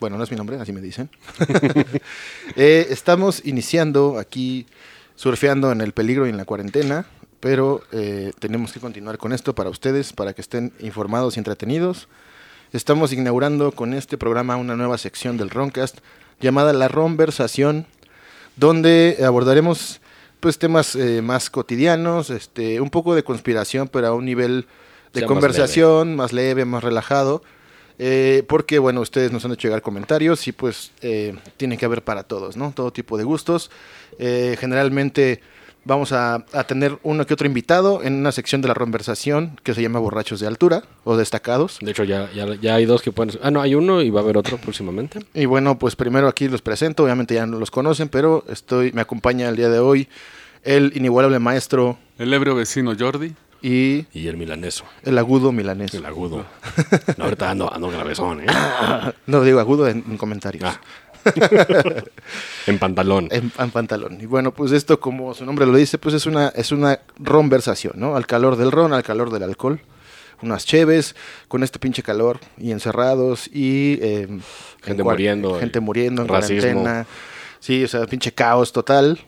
Bueno, no es mi nombre, así me dicen. Eh, estamos iniciando aquí, surfeando en el peligro y en la cuarentena, pero eh, tenemos que continuar con esto para ustedes, para que estén informados y entretenidos. Estamos inaugurando con este programa una nueva sección del Roncast llamada La Ronversación, donde abordaremos pues temas eh, más cotidianos, este, un poco de conspiración, pero a un nivel de Sea más conversación más leve, más relajado. Eh, porque, bueno, ustedes nos han hecho llegar comentarios y pues eh, tiene que haber para todos, ¿no? Todo tipo de gustos. Eh, generalmente vamos a, a tener uno que otro invitado en una sección de la conversación que se llama Borrachos de Altura o Destacados. De hecho, ya, ya, ya hay dos que pueden... Ah, no, hay uno y va a haber otro próximamente. Y bueno, pues primero aquí los presento, obviamente ya no los conocen, pero estoy, me acompaña el día de hoy el inigualable maestro El ebrio vecino Jordi. Y Y el milaneso, el agudo milanés. el agudo. No, ahorita ando, ando gravesón, ¿eh? No digo agudo en, en comentarios. Ah. En pantalón. En, en pantalón. Y bueno, pues esto, como su nombre lo dice, pues es una, es una ronversación, ¿no? Al calor del ron, al calor del alcohol. Unas cheves, con este pinche calor, y encerrados, y... eh, Gente en muriendo, Gente muriendo en racismo. cuarentena. Sí, o sea, pinche caos total.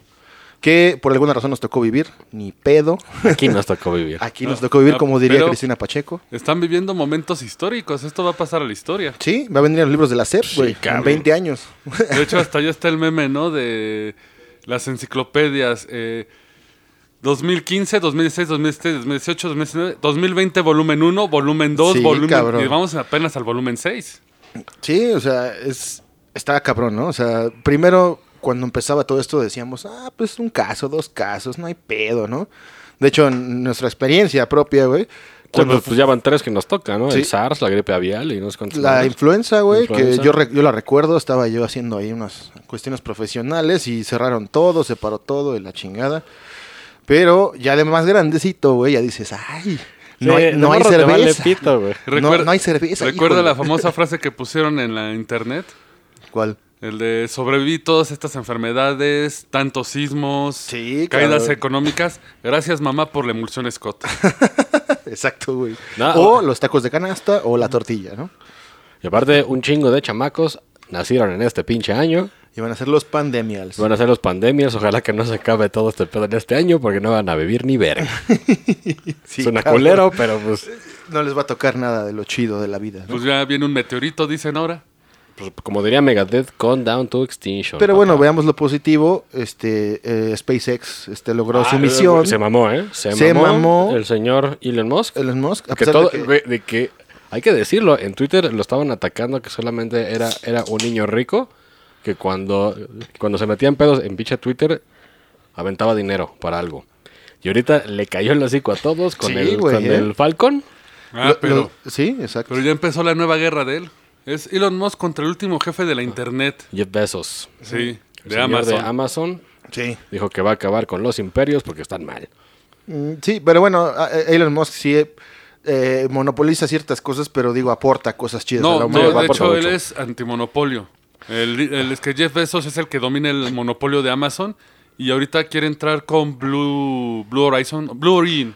Que por alguna razón nos tocó vivir, ni pedo. Aquí nos tocó vivir. Aquí No, nos tocó vivir, no, como diría Cristina Pacheco. Están viviendo momentos históricos. Esto va a pasar a la historia. Sí, va a venir en los libros de la SEP, Sí, güey, en cabrón. 20 años. De hecho, hasta ya está el meme, ¿no? De las enciclopedias. eh, 2015, 2016, 2017, 2018, 2019, 2020, volumen 1, volumen 2, Sí, volumen... cabrón. Y vamos apenas al volumen 6. Sí, o sea, es estaba cabrón, ¿no? O sea, primero cuando empezaba todo esto decíamos, ah, pues un caso, dos casos, no hay pedo, ¿no? De hecho, en nuestra experiencia propia, güey, Cuando, cuando pues ya van tres que nos tocan, ¿no? Sí. El SARS, la gripe avial y no sé cuántos la más. influenza, güey, que yo, re- yo la recuerdo, estaba yo haciendo ahí unas cuestiones profesionales y cerraron todo, se paró todo y la chingada. Pero ya de más grandecito, güey, ya dices, ay, no Sí, hay, no hay morro te vale cerveza. pito. No, no hay cerveza. ¿Recuerda la famosa frase que pusieron en la internet? ¿Cuál? El de sobreviví todas estas enfermedades, tantos sismos, Sí, caídas cabrón. económicas. Gracias, mamá, por la emulsión Scott. Exacto, güey. No, o los tacos de canasta o la tortilla, ¿no? Y aparte, un chingo de chamacos nacieron en este pinche año. Y van a ser los pandemials. Van a ser los pandemias. Ojalá que no se acabe todo este pedo en este año porque no van a vivir ni ver. Sí, Suena cabrón. culero, pero pues, No les va a tocar nada de lo chido de la vida. ¿no? Pues ya viene un meteorito, dicen ahora. Pues, como diría Megadeth, con down to extinction. Pero papá. bueno, veamos lo positivo. Este eh, SpaceX este, logró su Ah, misión. Se mamó, ¿eh? Se, Se mamó, mamó. el señor Elon Musk. Elon Musk, a que pesar todo, de que- güey, de que hay que decirlo, en Twitter lo estaban atacando que solamente era, era un niño rico que cuando, cuando se metía en pedos en pinche Twitter aventaba dinero para algo. Y ahorita le cayó el hocico a todos con, Sí, el, con ¿eh? el Falcon. Ah, lo- pero, lo- sí, exacto. pero ya empezó la nueva guerra de él. Es Elon Musk contra el último jefe de la internet. Jeff Bezos. Sí, El de señor Amazon. de Amazon Sí. dijo que va a acabar con los imperios porque están mal. Mm, Sí, pero bueno, a- a- Elon Musk sí eh, eh, monopoliza ciertas cosas, pero digo, aporta cosas chidas a la No, no, humanidad. va de por hecho mucho. él es antimonopolio. El, el- es que Jeff Bezos es el que domina el monopolio de Amazon y ahorita quiere entrar con Blue, Blue Horizon, Blue Origin,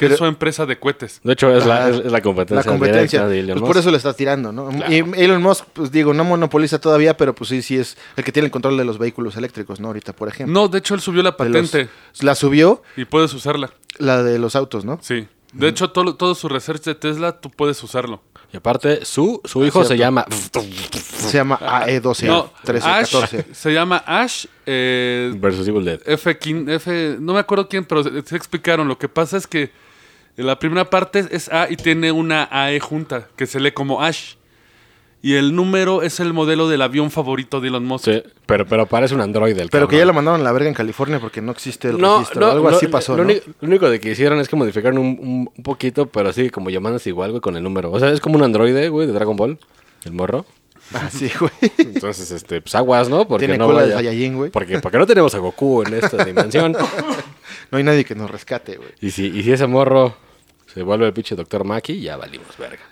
que Pero- es su empresa de cohetes. De hecho, es, la, Ah, es, es la competencia, la competencia. de Elon Pues Musk. por eso le está tirando, ¿no? Claro. Y Elon Musk, pues digo, no monopoliza todavía, pero pues sí, sí es el que tiene el control de los vehículos eléctricos, ¿no? Ahorita, por ejemplo. No, de hecho él subió la los- patente la subió, y puedes usarla. la de los autos, ¿no? Sí. De hecho, todo, todo su research de Tesla tú puedes usarlo. Y aparte, su, su hijo se llama... Se llama AE12, no, 13, Ash 14. se llama Ash eh, Versus Evil Dead. F, F, no me acuerdo quién, pero se, se explicaron. Lo que pasa es que la primera parte es A y tiene una AE junta, que se lee como Ash. Y el número es el modelo del avión favorito de Elon Musk. Sí, pero, pero parece un androide el Pero que ya lo mandaron a la verga en California porque no existe el No, registro. no, Algo no, así pasó, lo, ¿no? único, lo único de que hicieron es que modificaron un, poquito, pero así como llamándose igual, güey, con el número. O sea, es como un androide, güey, de Dragon Ball, el morro. Así, güey. Entonces, este, pues aguas, ¿no? Porque Tiene no cola de Saiyajin, güey. Porque, porque no tenemos a Goku en esta dimensión. No hay nadie que nos rescate, güey. y, si, y si ese morro se vuelve el pinche Doctor Maki, ya valimos verga.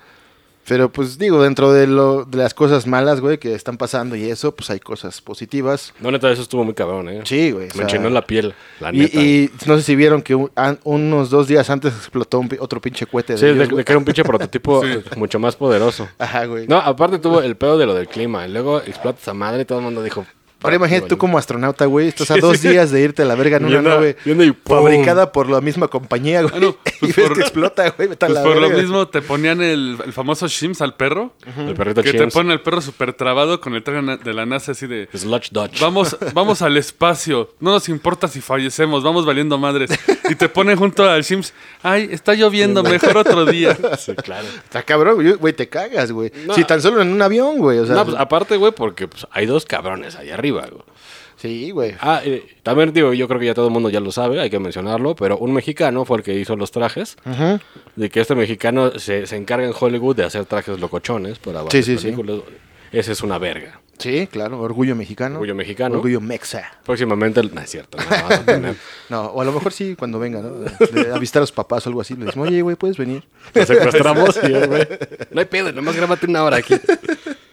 Pero pues digo, dentro de, lo, de las cosas malas, güey, que están pasando y eso, pues hay cosas positivas. No, neta, eso estuvo muy cabrón, ¿eh? Sí, güey. o Me sea, enchinó la piel, la y, neta. y no sé si vieron que un- an- unos dos días antes explotó un otro pinche cohete de Sí, de, ellos, de güey. que era un pinche prototipo Sí. mucho más poderoso. Ajá, güey. No, aparte tuvo el pedo de lo del clima. Y luego explota esa madre y todo el mundo dijo... Ahora imagínate tú como astronauta, güey, estás a dos días de irte a la verga en una nave y fabricada por la misma compañía, güey. Ah, no, y pues ves por- que explota, güey, Pues la por lo mismo te ponían el, el famoso Shims al perro. El perrito Que te ponen al perro súper trabado con el traje de la NASA así de... Sludge Dodge. Vamos, vamos al espacio. No nos importa si fallecemos. Vamos valiendo madres. Y te ponen junto al Shims. Ay, está lloviendo. Mejor otro día. Sí, claro. Está cabrón, güey, güey, te cagas, güey. No. Si tan solo en un avión, güey, o sea. no, pues aparte, güey, porque pues, hay dos cabrones ahí arriba, güey. sí, güey. Ah, eh, también digo, yo creo que ya todo el mundo ya lo sabe, hay que mencionarlo, pero un mexicano fue el que hizo los trajes. Ujú. De que este mexicano se, se encarga en Hollywood de hacer trajes locochones para sí, sí. películas. Ese es una verga. Sí, claro, orgullo mexicano. Orgullo mexicano. Orgullo mexa. Próximamente, no es cierto, no. No, o a lo mejor sí cuando venga, ¿no? De, de avistar a los papás o algo así. Le decimos, oye, güey, ¿puedes venir? Lo secuestramos y, güey, no hay pedo, nomás grábate una hora aquí.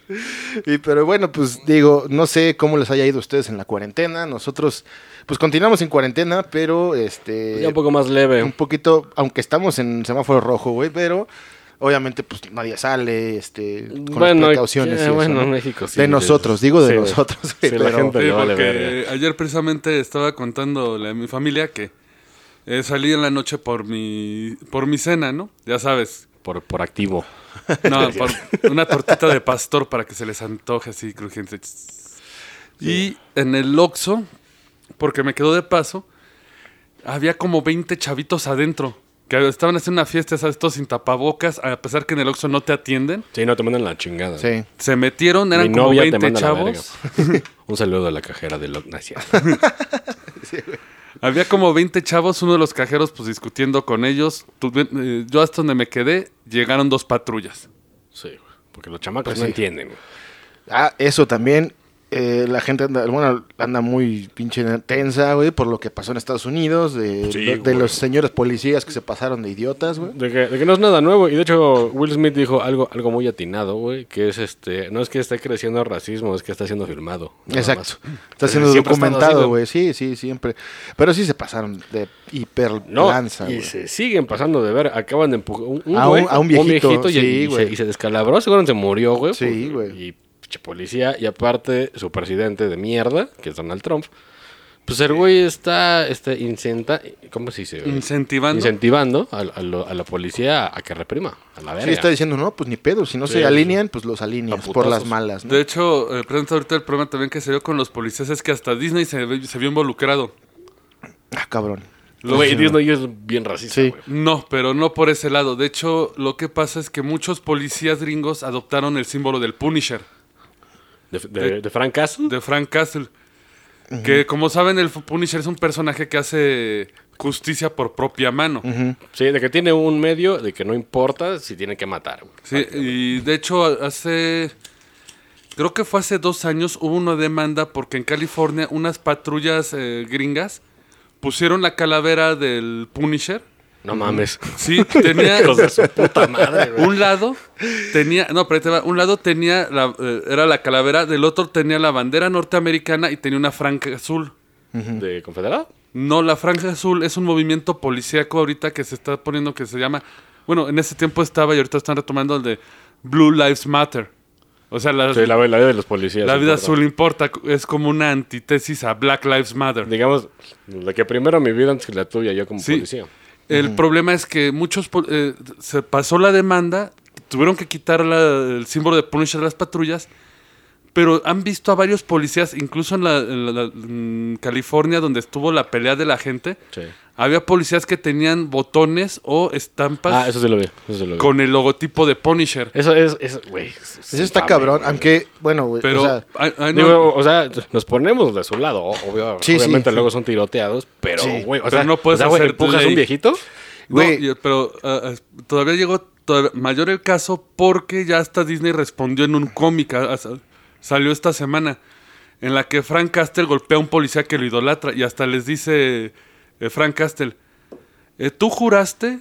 Y, pero bueno, pues digo, no sé cómo les haya ido a ustedes en la cuarentena. Nosotros, pues continuamos en cuarentena, pero este. Ya un poco más leve. un poquito, aunque estamos en semáforo rojo, güey, pero obviamente pues nadie sale, este, con Bueno, las precauciones. eh, y eso, bueno, ¿no? México sí, De nosotros, digo de sí, nosotros. güey, sí, la pero- gente- Sí, le vale porque verga. ayer precisamente estaba contándole a mi familia que eh, salí en la noche por mi, por mi cena, ¿no? Ya sabes. Por, por activo. No, por una tortita de pastor para que se les antoje así crujiente. Y en el Oxxo, porque me quedó de paso, había como 20 chavitos adentro. Que estaban haciendo una fiesta, ¿sabes? Todos sin tapabocas, a pesar que en el Oxxo no te atienden. Sí, no te mandan la chingada. Sí. Se metieron, eran Mi como novia te 20 manda la chavos. Un saludo a la cajera de Loc Nacia. Había como 20 chavos, uno de los cajeros pues discutiendo con ellos. Tuve- eh, yo hasta donde me quedé, llegaron dos patrullas. Sí, güey, porque los chamacos Pues no sí. entienden. Ah, eso también. Eh, la gente anda, bueno, anda muy pinche tensa, güey, por lo que pasó en Estados Unidos, de, Sí, de güey. los señores policías que se pasaron de idiotas, güey. De que, de que no es nada nuevo. Y de hecho, Will Smith dijo algo, algo muy atinado, güey. Que es este. No es que esté creciendo el racismo, es que está siendo filmado. Exacto. más. Está siendo Siempre documentado, güey. Sí, sí, siempre. Pero sí se pasaron de hiper No, lanza, y se siguen pasando de ver. Acaban de empujar un, un A un- a un viejito, y, sí, y güey. se, y se descalabró. Seguro se murió, güey. Sí, pues, güey. Y pinche policía. Y aparte, su presidente de mierda, que es Donald Trump. Pues el güey está este, incenta, ¿cómo se dice? Incentivando. Incentivando a, a lo- a la policía a que reprima. A la verga. Sí, está diciendo, no, pues ni pedo. Si no Sí, se sí. alinean, pues los alineas A por las malas, ¿no? De hecho, eh, presenta ahorita el problema también que se dio con los policías es que hasta Disney se, vio involucrado. Ah, cabrón. Güey, Sí. Disney es bien racista, Sí. No, pero no por ese lado. De hecho, lo que pasa es que muchos policías gringos adoptaron el símbolo del Punisher, De, de, de Frank Castle. de Frank Castle. Que como saben, el Punisher es un personaje que hace justicia por propia mano. Sí, de que tiene un medio de que no importa si tiene que matar. Sí, y de hecho hace, creo que fue hace dos años, hubo una demanda porque en California unas patrullas eh, gringas pusieron la calavera del Punisher. No mames. Sí, tenía de su puta madre, güey. un lado tenía, no, pero ahí te va, un lado tenía la, eh, era la calavera, del otro tenía la bandera norteamericana y tenía una franja azul. ¿De confederado? No, la franja azul es un movimiento policíaco ahorita que se está poniendo que se llama, bueno, en ese tiempo estaba y ahorita están retomando el de Blue Lives Matter. O sea, la, Sí, la, la vida de los policías. la vida importa. azul importa, es como una antítesis a Black Lives Matter. Digamos, de que primero mi vida antes que la tuya, yo como Sí. policía. El problema es que muchos eh, se pasó la demanda, tuvieron que quitar la- el símbolo de Punisher de las patrullas, pero han visto a varios policías, incluso en, la, en la- en California, donde estuvo la pelea de la gente, Sí. había policías que tenían botones o estampas Ah, eso sí lo vi. Eso sí lo vi. con el logotipo de Punisher. Eso es, güey. es- Eso está cabrón, aunque, bueno, güey, Pero, o sea, no, Digo, o sea, nos ponemos de su lado, obvio- Sí, obviamente sí. luego son tiroteados, pero, Sí. güey, o Pero sea, no puedes o sea, hacer empujas a ley. un viejito No, Güey, y- pero ah, ah, todavía llegó todavía mayor el caso porque ya hasta Disney respondió en un cómic. ah, ah, salió esta semana. En la que Frank Castle golpea a un policía que lo idolatra. Y hasta les dice eh, Frank Castle: eh, Tú juraste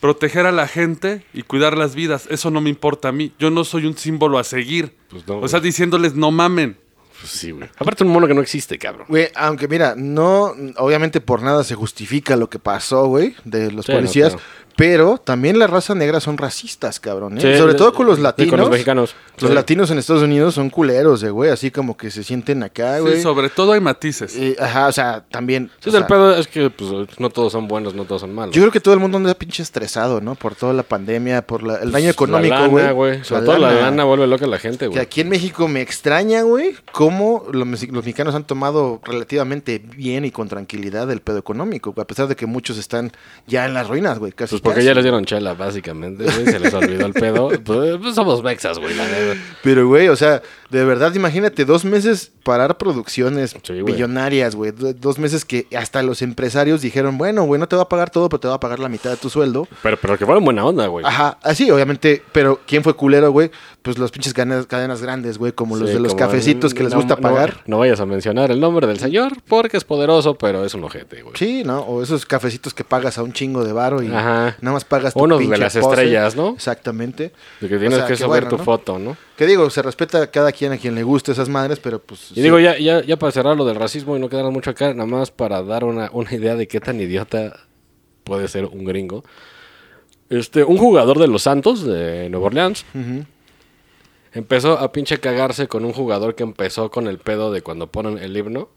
proteger a la gente y cuidar las vidas. Eso no me importa a mí. Yo no soy un símbolo a seguir. Pues no, o sea, diciéndoles: No mamen. Pues sí, güey. Aparte un mono que no existe, cabrón. Güey, aunque mira, no, obviamente por nada se justifica lo que pasó, güey, de los Sí, no, policías, claro. Pero también la raza negra son racistas, cabrón, ¿eh? Sí, Sobre de- todo con los sí, latinos. con los mexicanos. Los Sí. latinos en Estados Unidos son culeros, eh, güey, así como que se sienten acá, Sí, güey. sobre todo hay matices. Eh, ajá, o sea, también. Sí, o sea, pedo es que pues, no todos son buenos, no todos son malos. Yo creo que todo el mundo anda pinche estresado, ¿no? Por toda la pandemia, por la- el daño Pues, económico, la güey. Sobre todo la lana vuelve loca a la gente, Que güey. aquí en México me extraña, güey, cómo los, mexi- los mexicanos han tomado relativamente bien y con tranquilidad el pedo económico, güey, a pesar de que muchos están ya en las ruinas, güey, casi. Porque ya les dieron chela, básicamente, güey. Se les olvidó el pedo. Pues, pues somos vexas, güey, la neta. Pero, güey, o sea, de verdad, imagínate, dos meses parar producciones Sí, güey. billonarias, güey. do- Dos meses que hasta los empresarios dijeron, bueno, güey, no te va a pagar todo, pero te va a pagar la mitad de tu sueldo. Pero, pero que fueron buena onda, güey. Ajá, así, obviamente, pero ¿quién fue culero, güey? Pues los pinches cadenas, cadenas grandes, güey, como los de los cafecitos que les no- gusta pagar. No, vayas a mencionar el nombre del señor porque es poderoso, pero es un ojete, güey. Sí, ¿no? O esos cafecitos que pagas a un chingo de varo y Ajá. nada más pagas tu Unos de las pose. estrellas, ¿no? Exactamente. De que tienes O sea, que que subir bueno, tu ¿no? foto, ¿no? Que digo, se respeta a cada quien a quien le guste esas madres, pero pues... Y sí. digo, ya, ya, ya para cerrar lo del racismo y no quedar mucho acá, nada más para dar una, una idea de qué tan idiota puede ser un gringo. Este, un jugador de los Santos de Nueva Orleans Ujú. Empezó a pinche cagarse con un jugador que empezó con el pedo de cuando ponen el himno.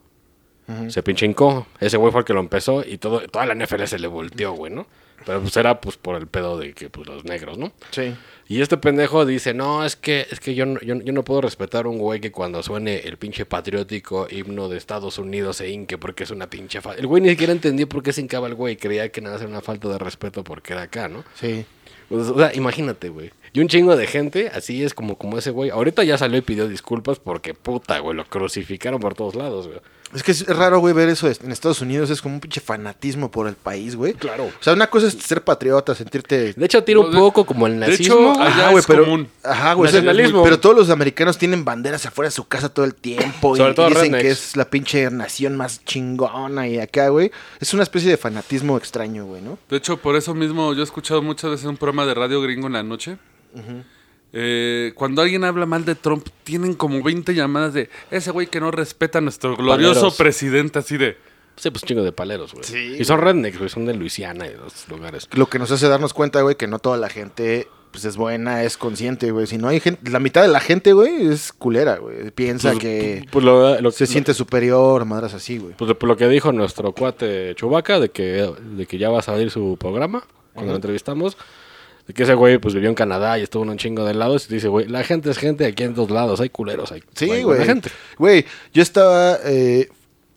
Se pinche hincó. Ese güey fue el que lo empezó y todo, toda la NFL se le volteó, güey, ¿no? Pero pues era pues por el pedo de que pues los negros, ¿no? Sí. Y este pendejo dice, no, es que, es que yo, no- yo, yo no puedo respetar a un güey que cuando suene el pinche patriótico himno de Estados Unidos se hinque porque es una pinche falta. El güey ni siquiera entendió por qué se hincaba el güey. Creía que nada era una falta de respeto porque era acá, ¿no? Sí. Pues, o sea, imagínate, güey. Y un chingo de gente, así es como, como ese güey. Ahorita ya salió y pidió disculpas porque puta, güey, lo crucificaron por todos lados, güey. Es que es raro, güey, ver eso en Estados Unidos. Es como un pinche fanatismo por el país, güey. Claro. O sea, una cosa es ser patriota, sentirte... De hecho, tira un poco como el de nazismo. hecho, allá Ajá, güey, es pero... común. Ajá, güey. o sea, Nacionalismo. Pero todos los americanos tienen banderas afuera de su casa todo el tiempo. Sobre y, todo y dicen rednecks. que es la pinche nación más chingona y acá, güey. Es una especie de fanatismo extraño, güey, ¿no? De hecho, por eso mismo yo he escuchado muchas veces un programa de radio gringo en la noche. Eh, cuando alguien habla mal de Trump, tienen como 20 llamadas de ese güey que no respeta a nuestro glorioso Paleros. presidente, así de. Sí, pues chingo de paleros, güey. Sí, y son rednecks, güey. Son de Luisiana y de los lugares. Lo que nos hace darnos cuenta, güey, que no toda la gente pues es buena, es consciente, güey. Si no hay gente, la mitad de la gente, güey, es culera, güey. Piensa Pues, que pues lo, lo- se lo- siente superior, madras así, güey. Pues lo, lo que dijo nuestro cuate Chubaca de que, de que ya va a salir su programa cuando lo entrevistamos. De que ese güey pues vivió en Canadá y estuvo en un chingo de lados. Y dice, güey, la gente es gente aquí en dos lados. Hay culeros, hay, Sí, hay güey. gente. Güey, yo estaba, eh,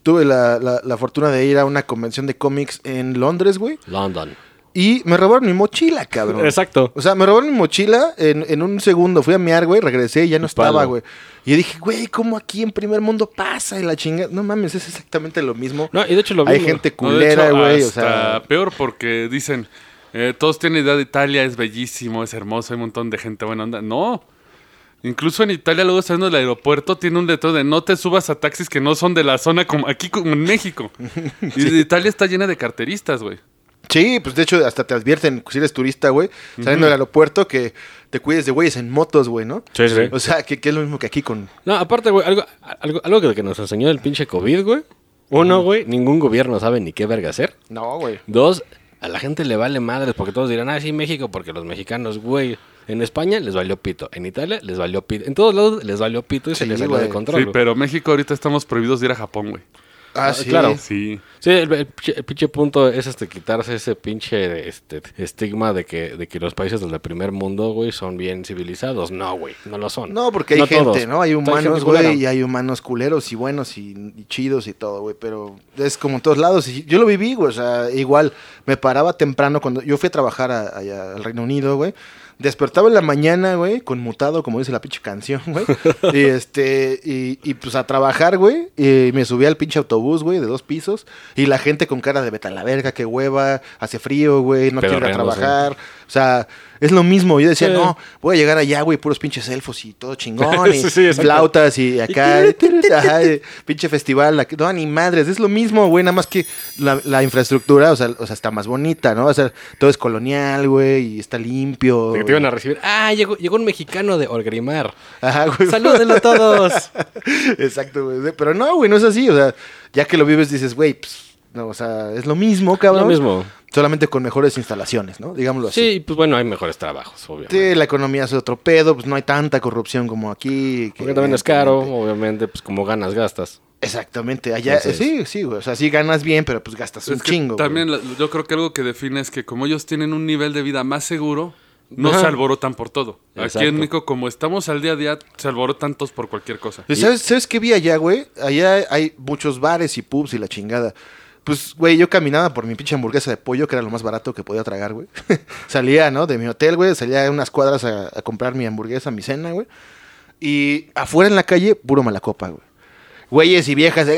tuve la, la, la fortuna de ir a una convención de cómics en Londres, güey. London. Y me robaron mi mochila, cabrón. Exacto. O sea, me robaron mi mochila en, en un segundo. Fui a miar, güey, regresé y ya no Palo. estaba, güey. Y yo dije, güey, ¿cómo aquí en primer mundo pasa? Y la chinga. No mames, es exactamente lo mismo. No, y de hecho lo Hay mismo. gente culera, güey. O hasta sea, peor porque dicen, eh, todos tienen idea de Italia, es bellísimo, es hermoso, hay un montón de gente buena onda. No. Incluso en Italia, luego saliendo del aeropuerto, tiene un letrero de no te subas a taxis que no son de la zona como aquí como en México. Y Italia está llena de carteristas, güey. Sí, pues de hecho hasta te advierten, si eres turista, güey, saliendo del aeropuerto, que te cuides de güeyes en motos, güey, ¿no? Sí, sí. O sea, que, que es lo mismo que aquí con... No, aparte, güey, algo, algo, algo que- nos enseñó el pinche COVID, güey. Uno, güey, ningún gobierno sabe ni qué verga hacer. No, güey. Dos, a la gente le vale madres porque todos dirán, ah, sí, México, porque los mexicanos, güey. En España les valió pito, en Italia les valió pito, en todos lados les valió pito y se les salió de control. Sí, pero México ahorita estamos prohibidos de ir a Japón, güey. Ah, Ah, sí. claro. Sí. Sí, el, el pinche- el pinche punto es este quitarse ese pinche este, estigma de que, de que los países del primer mundo, güey, son bien civilizados. No, güey, no lo son. No, porque hay gente, todos. ¿no? Hay humanos, güey, y hay humanos culeros y buenos y, y chidos y todo, güey, pero es como en todos lados. Y yo lo viví, güey, o sea, igual me paraba temprano cuando yo fui a trabajar a- allá al Reino Unido, güey. Despertaba en la mañana, güey, conmutado, como dice la pinche canción, güey. y este, y, y, pues a trabajar, güey. Y me subía al pinche autobús güey, de dos pisos. Y la gente con cara de vete a la verga, qué hueva, hace frío, güey, no quiero ir a trabajar. O sea, es lo mismo. Yo decía, Sí. no, voy a llegar allá, güey, puros pinches elfos y todo chingón. Y Sí, flautas y acá, ajá, pinche festival. No, ni madres, es lo mismo, güey, nada más que la, la infraestructura, o sea, o sea, está más bonita, ¿no? O sea, todo es colonial, güey, y está limpio. Que te iban a recibir. Ah, llegó, llegó un mexicano de Orgrimar. Ajá, güey. Salúdenlo todos. Exacto, güey. Pero no, güey, no es así. O sea, ya que lo vives, dices, güey, pues, no, o sea, es lo mismo, cabrón. Lo mismo. Solamente con mejores instalaciones, ¿no? Digámoslo así. Sí, pues bueno, hay mejores trabajos, obviamente. Sí, la economía es otro pedo, pues no hay tanta corrupción como aquí. que- Porque también es caro, obviamente, pues como ganas, gastas. Exactamente, allá, Entonces- sí, sí, güey. O sea, sí ganas bien, pero pues gastas un chingo. también güey. la- yo creo que algo que define es que como ellos tienen un nivel de vida más seguro, no Ajá. se alborotan por todo. Aquí en México, como estamos al día a día, se alborotan todos por cualquier cosa. ¿Sabes, ¿Sabes qué vi allá, güey? Allá hay muchos bares y pubs y la chingada. Pues, güey, yo caminaba por mi pinche hamburguesa de pollo, que era lo más barato que podía tragar, güey. salía, ¿no? De mi hotel, güey. Salía unas cuadras a, a comprar mi hamburguesa, mi cena, güey. Y afuera en la calle, puro malacopa, güey. Güeyes y viejas de...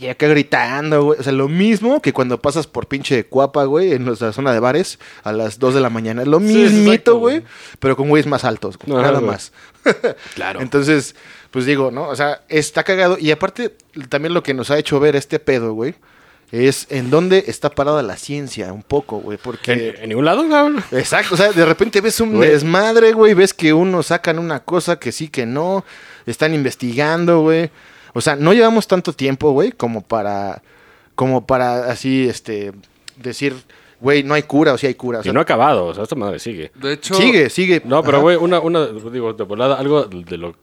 Y acá gritando, güey. O sea, lo mismo que cuando pasas por pinche Cuapa, güey, en nuestra zona de bares a las 2 de la mañana. Es lo Sí, mismito, güey. güey. Pero con güeyes más altos, güey, Ajá, nada güey. más. Claro. Entonces, pues digo, ¿no? O sea, está cagado. Y aparte, también lo que nos ha hecho ver este pedo, güey, es en dónde está parada la ciencia, un poco, güey. ¿En, Porque. en ningún lado, cabrón? Exacto, o sea, de repente ves un Güey. desmadre, güey, ves que unos sacan una cosa que sí, que no, están investigando, güey. O sea, no llevamos tanto tiempo, güey, como para, como para así, este, decir, güey, no hay cura o sí hay cura. O sea, y no ha acabado, o sea, esta madre sigue. De hecho, sigue, sigue. No, pero Ajá. güey, una, una, digo, de volada, algo de lo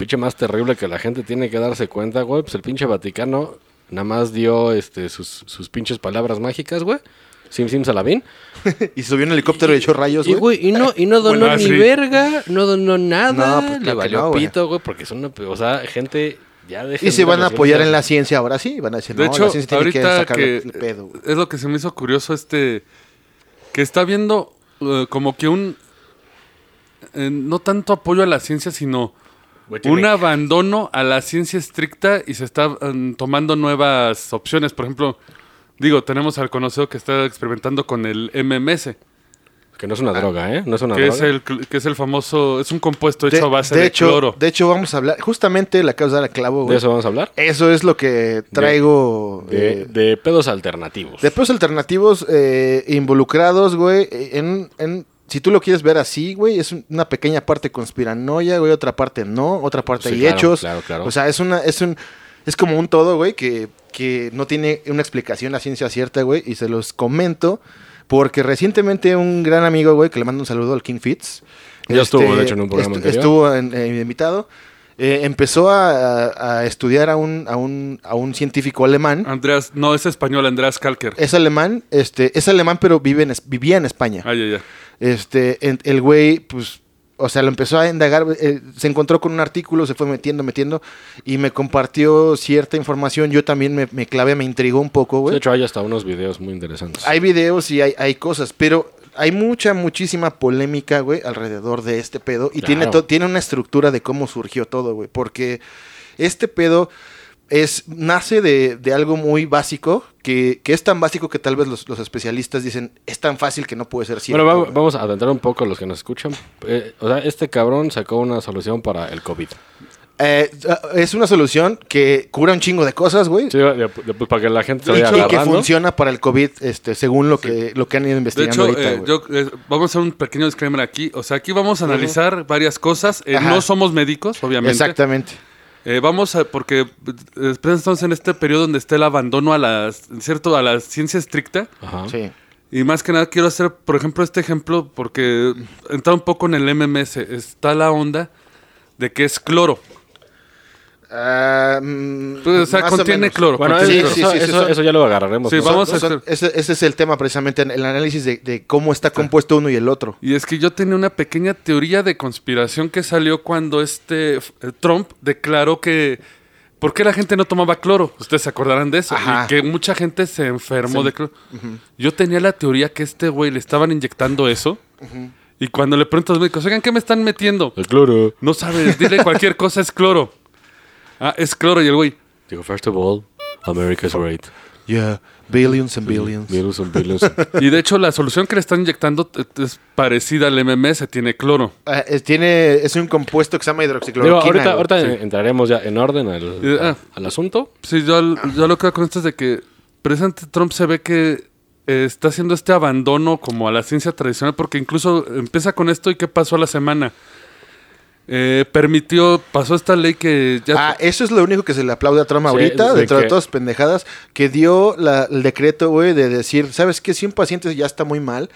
pinche más terrible que la gente tiene que darse cuenta, güey, pues el pinche Vaticano nada más dio este sus, sus pinches palabras mágicas, güey. Sim Sim Salabín. Y subió en helicóptero y echó rayos, Y, güey. y no, y no donó Bueno, ni sí. verga, no donó nada, No, pues, le valió no, pito, güey, porque son una, o sea, gente ya Y se van a apoyar en la ciencia ahora sí, van a decir, de no, hecho la ciencia tiene que ahorita sacar que, el pedo. güey. es lo que se me hizo curioso este que está viendo eh, como que un eh, no tanto apoyo a la ciencia, sino tiene- un abandono a la ciencia estricta y se está mm, tomando nuevas opciones. Por ejemplo, digo, tenemos al conocido que está experimentando con el MMS, Que no es una droga, ¿eh? No es una que droga. es el que es el famoso, es un compuesto hecho De, a base de de, hecho, cloro. de hecho, vamos a hablar, justamente la causa del clavo, ¿De güey. eso vamos a hablar? Eso es lo que traigo De, eh, de pedos alternativos. de pedos alternativos eh, involucrados, güey, en, en- si tú lo quieres ver así, güey, es un- una pequeña parte conspiranoia, güey, otra parte no, otra parte Sí, hay claro, hechos. claro, claro. O sea, es una, es un, es como un todo, güey, que, que no tiene una explicación a ciencia cierta, güey, y se los comento porque recientemente un gran amigo, güey, que le mando un saludo al King Fitz. este, Ya estuvo, de hecho, en un programa anterior. Estuvo en- eh, invitado. eh, empezó a, a- a estudiar a un, a, un, a un científico alemán. Andreas, no, es español, Andreas Kalker. Es alemán, este, es alemán, pero vive en, vivía en España. Ay, ay, ay. Este, el güey, pues, o sea, lo empezó a indagar, eh, se encontró con un artículo, se fue metiendo, metiendo, y me compartió cierta información. Yo también me, me clavé, me intrigó un poco, De güey. hecho, hay hasta unos videos muy interesantes. Hay videos y hay, hay cosas, pero hay mucha, muchísima polémica, güey, alrededor de este pedo. Y Claro. tiene, tiene una estructura de cómo surgió todo, güey. Porque este pedo es, nace de, de algo muy básico, que, que es tan básico que tal vez los, los especialistas dicen, es tan fácil que no puede ser cierto. bueno, va- güey". vamos a adentrar un poco a los que nos escuchan. Eh, o sea, este cabrón sacó una solución para el COVID. Eh, es una solución que cura un chingo de cosas, güey. Sí, de- de- pues, para que la gente se vaya que, funciona para el COVID, este, según lo que, lo que han ido De investigando hecho, ahorita, eh, yo, eh, vamos a hacer un pequeño disclaimer aquí. O sea, aquí vamos a analizar varias cosas. Eh, no somos médicos, obviamente. Exactamente. Eh, vamos a, porque eh, estamos en este periodo donde está el abandono a la, ¿cierto? a la ciencia estricta. Ajá. Sí. Y más que nada quiero hacer, por ejemplo, este ejemplo porque entra un poco en el MMS. Está la onda de que es cloro. Pues, o sea, o contiene cloro. Bueno, contiene eso, sí, cloro. sí, eso- sí, eso- son- eso ya lo agarraremos. Sí, ¿no? vamos a Son- hacer- ese, ese es el tema precisamente, el análisis de, de cómo está compuesto uno y el otro. Y es que yo tenía una pequeña teoría de conspiración que salió cuando este eh, Trump declaró que ¿por qué la gente no tomaba cloro? Ustedes se acordarán de eso. Ajá. Y que mucha gente se enfermó de cloro. Yo tenía la teoría que este güey le estaban inyectando eso. Y cuando le pregunto a los médicos, oigan, ¿qué me están metiendo? El cloro. No sabes, dile cualquier cosa, es cloro. Ah, es cloro. Y el güey, Digo, first of all, America's great. Yeah, billions and billions. Billions and billions. Y de hecho, la solución que le están inyectando es parecida al MMS, tiene cloro. Ah, es, tiene, es un compuesto que se llama Digo, hidroxicloroquina. ahorita, güey. ahorita Sí. entraremos ya en orden al, ah. al asunto. Sí, yo, yo lo que veo con esto es de que precisamente Trump se ve que eh, está haciendo este abandono como a la ciencia tradicional, porque incluso empieza con esto y qué pasó a la semana. Eh, permitió, pasó esta ley que ya... Ah, eso es lo único que se le aplaude a Trump Sí, ahorita, de dentro de todas las pendejadas, que dio la- el decreto, güey, de decir, ¿sabes qué? Si un paciente ya está muy mal,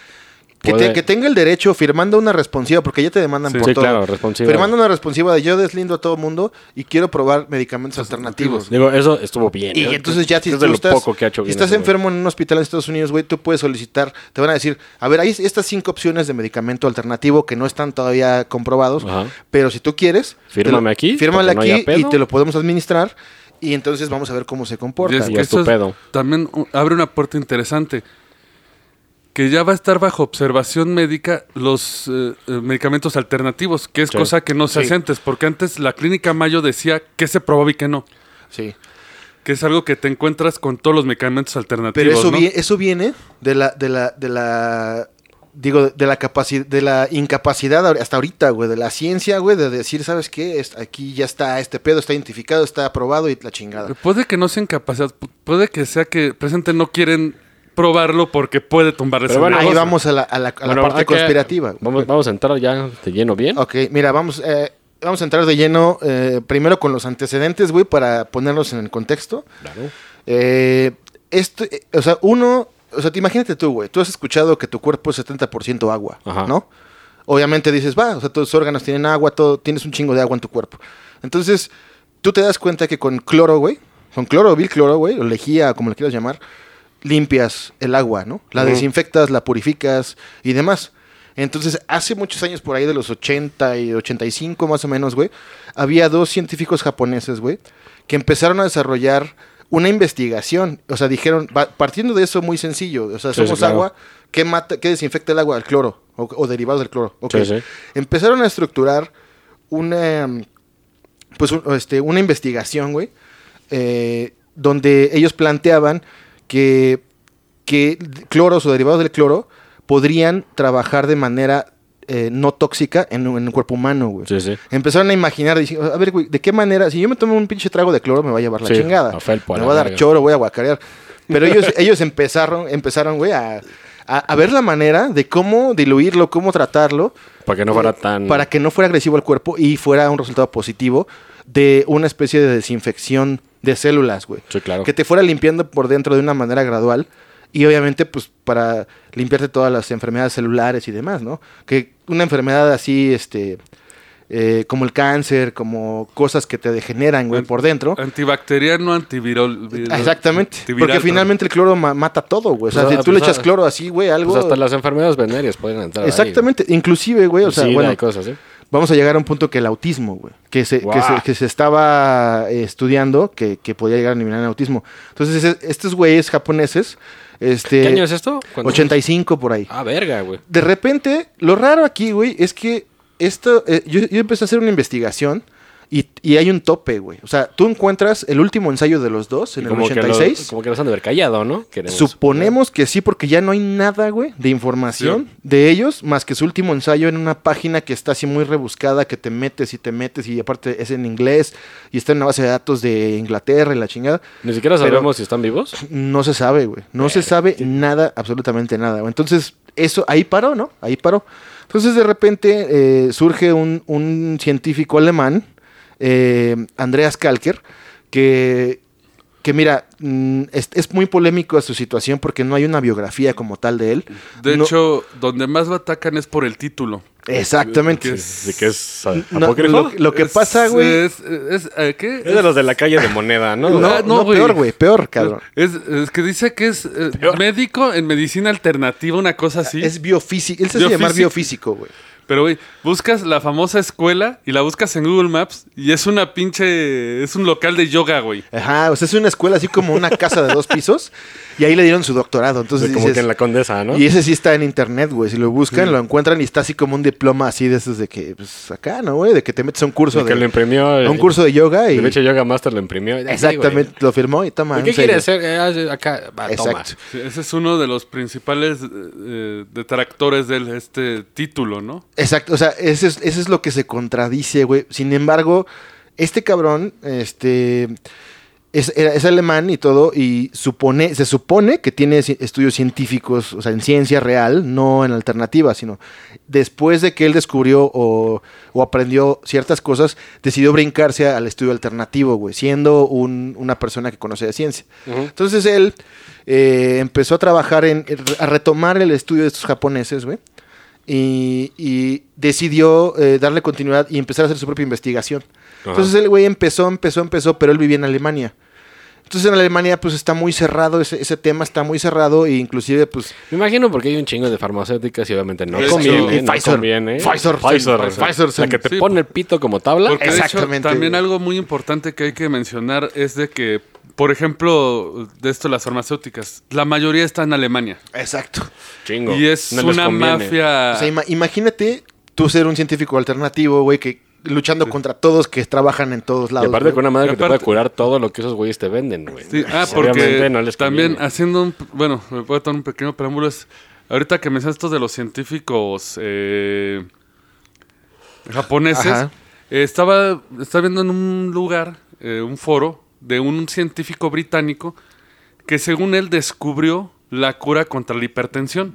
que, te- Puede- que tenga el derecho firmando una responsiva, porque ya te demandan Sí. por Sí, todo. claro, responsiva. Firmando una responsiva de yo deslindo a todo mundo y quiero probar medicamentos alternativos. Digo, eso estuvo bien. Y ¿eh? entonces ya si es tú lo estás, poco que ha hecho si bien estás ese güey. enfermo en un hospital en Estados Unidos, güey, tú puedes solicitar, te van a decir, a ver, hay estas cinco opciones de medicamento alternativo que no están todavía comprobados, Ajá. pero si tú quieres, Fírmame lo- aquí, fírmale no aquí y te lo podemos administrar y entonces vamos a ver cómo se comporta. Y es Y que es tu pedo. también abre una puerta interesante. Que ya va a estar bajo observación médica los eh, eh, medicamentos alternativos, que es Sí. cosa que no se Sí. hace antes, porque antes la clínica Mayo decía que se probaba y que no. Sí. Que es algo que te encuentras con todos los medicamentos alternativos. Pero eso, eso viene de la, de la, de la, digo, de la capacidad, de la incapacidad hasta ahorita, güey, de la ciencia, güey, de decir, ¿sabes qué? Aquí ya está, este pedo está identificado, está aprobado y la chingada. Puede que no sea incapacidad, pu- puede que sea que presente no quieren probarlo porque puede tumbarles Pero el bueno, Ahí vamos a la, a la- a la Bueno, parte conspirativa. Vamos, vamos a entrar ya de lleno bien. Ok, mira, vamos, eh, vamos a entrar de lleno eh, primero con los antecedentes, güey, para ponerlos en el contexto. Claro. Eh, esto, eh, o sea, uno, o sea, te imagínate tú, güey, tú has escuchado que tu cuerpo es 70% agua, Ajá. ¿no? Obviamente dices, va, o sea, todos tus órganos tienen agua, todo, tienes un chingo de agua en tu cuerpo. Entonces, tú te das cuenta que con cloro, güey, con cloro, cloro, güey, o lejía, como le quieras llamar, limpias el agua, ¿no? La desinfectas, la purificas y demás. Entonces, hace muchos años, por ahí de los 80 y 85 más o menos, güey, había dos científicos japoneses, güey, que empezaron a desarrollar una investigación. O sea, dijeron, partiendo de eso muy sencillo, o sea, Sí, somos claro. agua, ¿qué, mata, ¿qué desinfecta el agua? El cloro, o, o derivados del cloro. Ok. Sí, sí. Empezaron a estructurar una, pues, un- este, una investigación, güey, eh, donde ellos planteaban que, que cloros o derivados del cloro podrían trabajar de manera eh, no tóxica en, un- en un cuerpo humano, güey. Sí, sí. Empezaron a imaginar, diciendo, a ver, güey, ¿de qué manera? Si yo me tomo un pinche trago de cloro, me va a llevar la Sí, chingada. felpo, me va a dar choro, voy a guacarear. Pero ellos, ellos empezaron, empezaron, güey, a, a, a ver la manera de cómo diluirlo, cómo tratarlo, Para que no fuera tan... para que no fuera agresivo al cuerpo y fuera un resultado positivo de una especie de desinfección de células, güey. Sí, claro. Que te fuera limpiando por dentro de una manera gradual y obviamente pues para limpiarte todas las enfermedades celulares y demás, ¿no? Que una enfermedad así, este, eh, como el cáncer, como cosas que te degeneran, güey, por dentro. Antibacteriano, antiviral. Exactamente. antiviral, Porque finalmente el cloro ma- mata todo, güey. O sea, Pues, si tú le pues, echas ah, cloro así, güey, algo... Pues hasta las enfermedades venéreas pueden entrar ahí, Exactamente. Inclusive, güey, o sea, Sida bueno, y cosas, ¿sí? Vamos a llegar a un punto que el autismo, güey, que se, que se, que se estaba eh, estudiando que, que podía llegar a eliminar el autismo. Entonces, ese- estos güeyes japoneses, este, ¿Qué año es esto? ¿Cuándo? 85 por ahí. Ah, verga, güey. De repente, lo raro aquí, güey, es que esto, eh, yo, yo empecé a hacer una investigación y, y hay un tope, güey. O sea, tú encuentras el último ensayo de los dos en Y el como, que 86. los, como que los han de haber callado, ¿no? Queremos- Suponemos que sí, porque ya no hay nada, güey, de información de ellos, más que su último ensayo en una página que está así muy rebuscada, que te metes y te metes, y aparte es en inglés, y está en una base de datos de Inglaterra y la chingada. Ni siquiera Pero- sabemos si están vivos. No se sabe, güey. No se sabe nada, absolutamente nada. güey. Entonces, eso ahí paró, ¿no? Ahí paró. Entonces, de repente, eh, surge un, un científico alemán, eh, Andreas Kalker, que, que mira, mm, es, es muy polémico su situación porque no hay una biografía como tal de él. De No- hecho, donde más lo atacan es por el título. Exactamente. que ¿De qué es ah, No, apócrifo? lo, lo que pasa, güey. Es, es- eh, ¿qué? Es de los de la calle de moneda, ¿no? No, Ah, no, peor, güey, peor, cabrón. Es, es que dice que es eh, médico en medicina alternativa, una cosa así. Es biofísico. Él se hace llamar biofísico, güey. Pero, güey, buscas la famosa escuela y la buscas en Google Maps y es una pinche. Es un local de yoga, güey. Ajá, o sea, es una escuela así como una casa de dos pisos y ahí le dieron su doctorado. Entonces como dices, que en la condesa, ¿no? Y ese sí está en internet, güey. Si lo buscan, lo encuentran y está así como un diploma así de esos de que, pues acá, ¿no, güey? De que te metes a un curso De de, que lo imprimió. a eh, un curso de yoga y De hecho, Yoga Master lo imprimió. Sí, exactamente lo firmó y toma. güey. ¿Qué quiere hacer? Eh, haz acá, va, toma. Exacto. Sí, ese es uno de los principales eh, detractores de este título, ¿no? Exacto, o sea, eso es, eso es lo que se contradice, güey. Sin embargo, este cabrón, este, es, es alemán y todo, y supone, se supone que tiene estudios científicos, o sea, en ciencia real, no en alternativa, sino después de que él descubrió o, o aprendió ciertas cosas, decidió brincarse al estudio alternativo, güey, siendo un- una persona que conoce de ciencia. Entonces él eh, empezó a trabajar en, a retomar el estudio de estos japoneses, güey. Y, y decidió eh, darle continuidad y empezar a hacer su propia investigación. Ajá. Entonces el güey empezó, empezó, empezó, pero él vivía en Alemania. Entonces en Alemania pues está muy cerrado, ese, ese tema está muy cerrado e inclusive pues... Me imagino porque hay un chingo de farmacéuticas y obviamente no conviene. no Pfizer. conviene. Pfizer, Pfizer. Pfizer, La que te sí. pone el pito como tabla. Porque de hecho, Exactamente, también algo muy importante que hay que mencionar es de que, por ejemplo, de esto las farmacéuticas, la mayoría está en Alemania. Exacto. Chingo. Y es No una mafia. O sea, ima- imagínate tú ser un científico alternativo, güey, que luchando contra todos que trabajan en todos Y lados. aparte güey. con una madre Y que te puede curar todo lo que esos güeyes te venden, güey. Sí, ah, porque no les también conviene. haciendo un, bueno, me puedo tomar un pequeño preámbulo, es, ahorita que mencionas estos de los científicos eh, japoneses, Ajá. eh, estaba, estaba viendo en un lugar, eh, un foro, de un científico británico que según él descubrió la cura contra la hipertensión.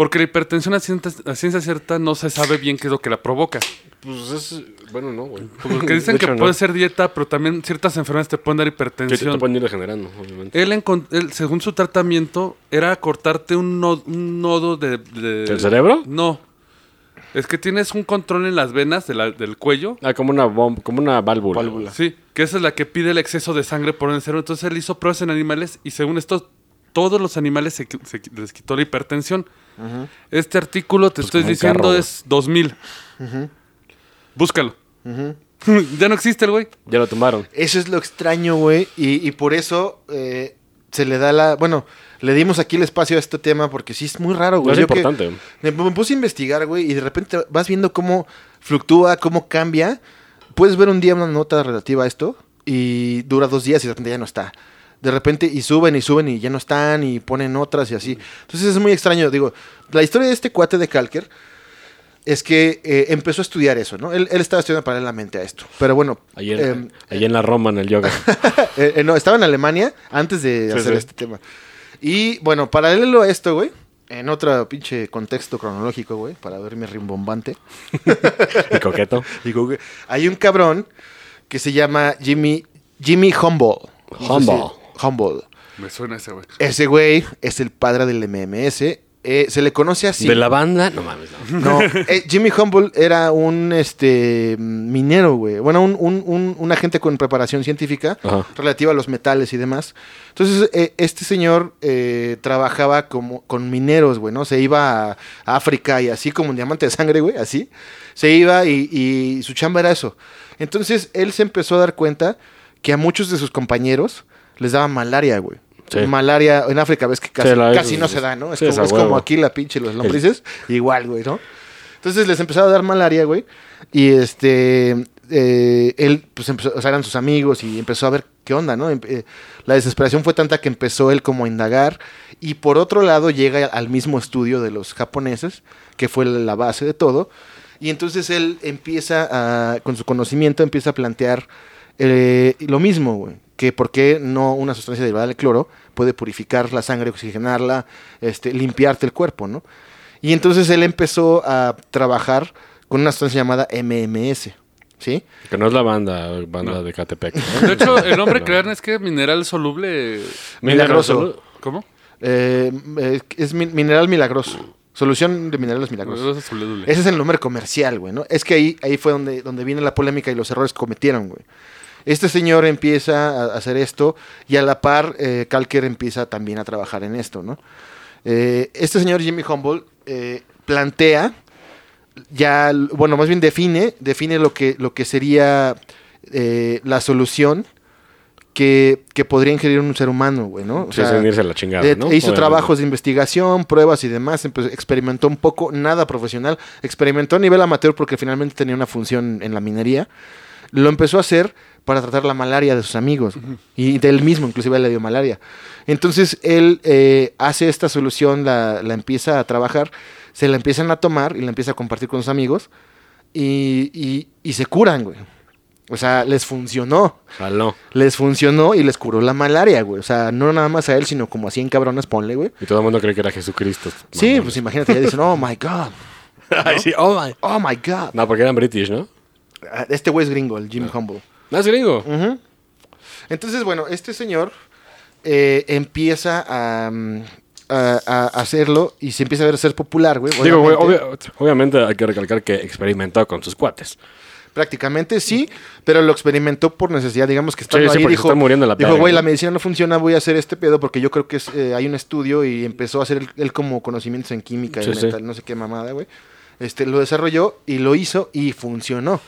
Porque la hipertensión a ciencia, a ciencia cierta no se sabe bien qué es lo que la provoca. Pues es... Bueno, no, güey. Porque dicen De que no. puede ser dieta, pero también ciertas enfermedades te pueden dar Sí, te, te hipertensión. pueden ir degenerando, obviamente. Él, él, según su tratamiento, era cortarte un, no- un nodo de, de- ¿Del cerebro? No. Es que tienes un control en las venas de la- del cuello. Ah, como una bomba, como una válvula. Válvula. Sí, que esa es la que pide el exceso de sangre por el cerebro. Entonces él hizo pruebas en animales y según esto, todos los animales se, les quitó la hipertensión. Este artículo, te Pues estoy diciendo, carro, es 2000. Búscalo. ya no existe el güey. Ya lo tumbaron. Eso es lo extraño, güey. Y, y por eso eh, se le da la. Bueno, le dimos aquí el espacio a este tema porque sí es muy raro, No güey. es Yo que importante. me, me puse a investigar, güey, y de repente vas viendo cómo fluctúa, cómo cambia. Puedes ver un día una nota relativa a esto y dura dos días y de repente ya no está. De repente y suben y suben y ya no están y ponen otras y así. Entonces es muy extraño. Digo, la historia de este cuate de Calker es que eh, empezó a estudiar eso, ¿no? Él, él estaba estudiando paralelamente a esto. Pero bueno, Ayer, em, allí en la Roma, en el yoga. eh, eh, no, estaba en Alemania antes de Sí, hacer sí. este tema. Y bueno, paralelo a esto, güey, en otro pinche contexto cronológico, güey, para verme rimbombante, y coqueto. hay un cabrón que se llama Jimmy, Jimmy Humboldt. No sé Humboldt. si- Humboldt. Me suena ese güey. Ese güey es el padre del MMS. eh, se le conoce así. De la banda, no mames, no. No, eh, Jimmy Humboldt era un este minero, güey. Bueno, un, un- un- un agente con preparación científica Ajá. relativa a los metales y demás. Entonces, eh, este señor eh, trabajaba como, con mineros, güey, ¿no? Se iba a, a África y así como un diamante de sangre, güey, así. Se iba y, y su chamba era eso. Entonces, él se empezó a dar cuenta que a muchos de sus compañeros les daba malaria, güey. Sí. Malaria en África, ves que casi, Sí, la- casi no se da, ¿no? Es, sí, como, es como aquí la pinche los lombrices. Igual, güey, ¿no? Entonces les empezaba a dar malaria, güey. Y este. eh, él, pues empezó, o sea, eran sus amigos y empezó a ver qué onda, ¿no? Em- eh, la desesperación fue tanta que empezó él como a indagar. Y por otro lado, llega al mismo estudio de los japoneses, que fue la base de todo. Y entonces él empieza a, con su conocimiento, empieza a plantear eh, lo mismo, güey. Que por qué no una sustancia derivada del cloro puede purificar la sangre, oxigenarla, este, limpiarte el cuerpo, ¿no? Y entonces él empezó a trabajar con una sustancia llamada MMS, ¿sí? Que no es la banda, banda No. de Catepec. ¿no? De hecho, el nombre No. que es que mineral soluble. Milagroso. ¿Cómo? Eh, eh, es mi- mineral milagroso. Solución de minerales milagrosos. Ese es el nombre comercial, güey, ¿no? Es que ahí, ahí fue donde, donde viene la polémica y los errores que cometieron, güey. Este señor empieza a hacer esto y a la par eh, Calker empieza también a trabajar en esto, ¿no? Eh, este señor Jimmy Humboldt eh, plantea ya, bueno, más bien define, define lo que, lo que sería la solución que, que podría ingerir un ser humano, güey, ¿no? O Sí, irse a la chingada, eh, ¿no? Hizo Obviamente. trabajos de investigación, pruebas y demás, experimentó un poco, nada profesional, experimentó a nivel amateur porque finalmente tenía una función en la minería. Lo empezó a hacer para tratar la malaria de sus amigos y de él mismo, inclusive le dio malaria. Entonces él eh, hace esta solución, la, la empieza a trabajar, se la empiezan a tomar y la empieza a compartir con sus amigos y, y- y se curan, güey. O sea, les funcionó Jaló. les funcionó y les curó la malaria, güey. O sea, no nada más a él, sino como a 100 cabrones, ponle, güey. Y todo el mundo cree que era Jesucristo. Sí, pues imagínate, ya dicen, oh my God, Ay, sí, oh my. oh my God. No, porque eran British, ¿no? Ah, Este güey es gringo, el Jim Humble. No, es gringo. Entonces, bueno, este señor eh, empieza a, mm, a- a hacerlo y se empieza a ver ser popular, güey. Digo, güey, obviamente. obvia- obviamente hay que recalcar que experimentó con sus cuates. Prácticamente sí, pero lo experimentó por necesidad. Digamos que Sí, sí, ahí dijo, muriendo la dijo, güey, la medicina no funciona, voy a hacer este pedo porque yo creo que es, eh, hay un estudio y empezó a hacer él, como conocimientos en química y Sí, mental, no sé qué mamada, güey. Este, lo desarrolló y lo hizo y funcionó.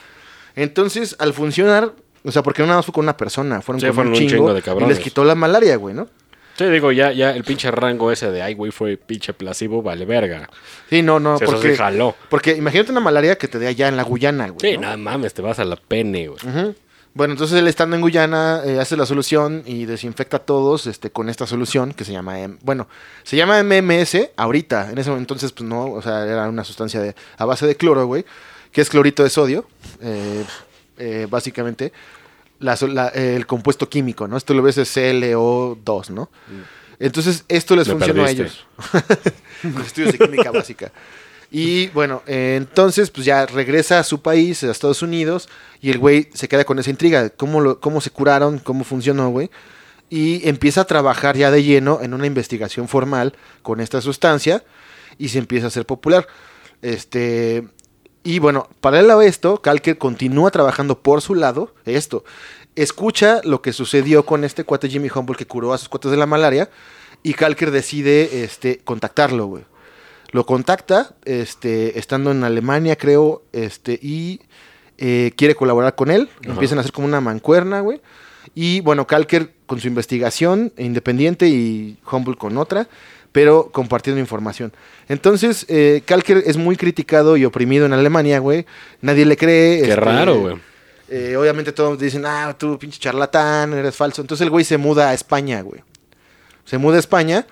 Entonces, al funcionar, o sea, porque no nada más fue con una persona, fueron Sí, con fueron un un chingo, chingo de y cabrones. les quitó la malaria, güey, ¿no? Sí, digo, ya, ya el pinche rango ese de ay, güey, fue pinche placebo, vale verga. Sí, no, no, eso porque, sí jaló. porque imagínate una malaria que te dé allá en la Guyana, güey. Sí, ¿no? nada mames, te vas a la pene, güey. Bueno, entonces él estando en Guyana eh, hace la solución y desinfecta a todos este, con esta solución que se llama, M- bueno, se llama MMS ahorita, en ese momento entonces pues no, o sea, era una sustancia de, a base de cloro, güey, que es clorito de sodio, eh, eh, básicamente, la so- la- el compuesto químico, ¿no? Esto lo ves es CLO2, ¿no? Entonces esto les Me funcionó perdiste. a ellos. Los estudios de química básica. Y bueno, eh, entonces pues ya regresa a su país, a Estados Unidos, y el güey se queda con esa intriga, cómo, lo, cómo se curaron, cómo funcionó, güey. Y empieza a trabajar ya de lleno en una investigación formal con esta sustancia y se empieza a hacer popular. Este, y bueno, paralelo a esto, Calker continúa trabajando por su lado, esto. Escucha lo que sucedió con este cuate Jimmy Humble que curó a sus cuates de la malaria y Calker decide este, contactarlo, güey. Lo contacta, este, estando en Alemania, creo, este, y eh, quiere colaborar con él. Empiezan a hacer como una mancuerna, güey. Y bueno, Calker con su investigación independiente y Humble con otra, pero compartiendo información. Entonces, eh, Calker es muy criticado y oprimido en Alemania, güey. Nadie le cree. Qué este, raro, güey. eh, obviamente todos dicen, ah, tú pinche charlatán, eres falso. Entonces el güey se muda a España, güey. Se muda a España,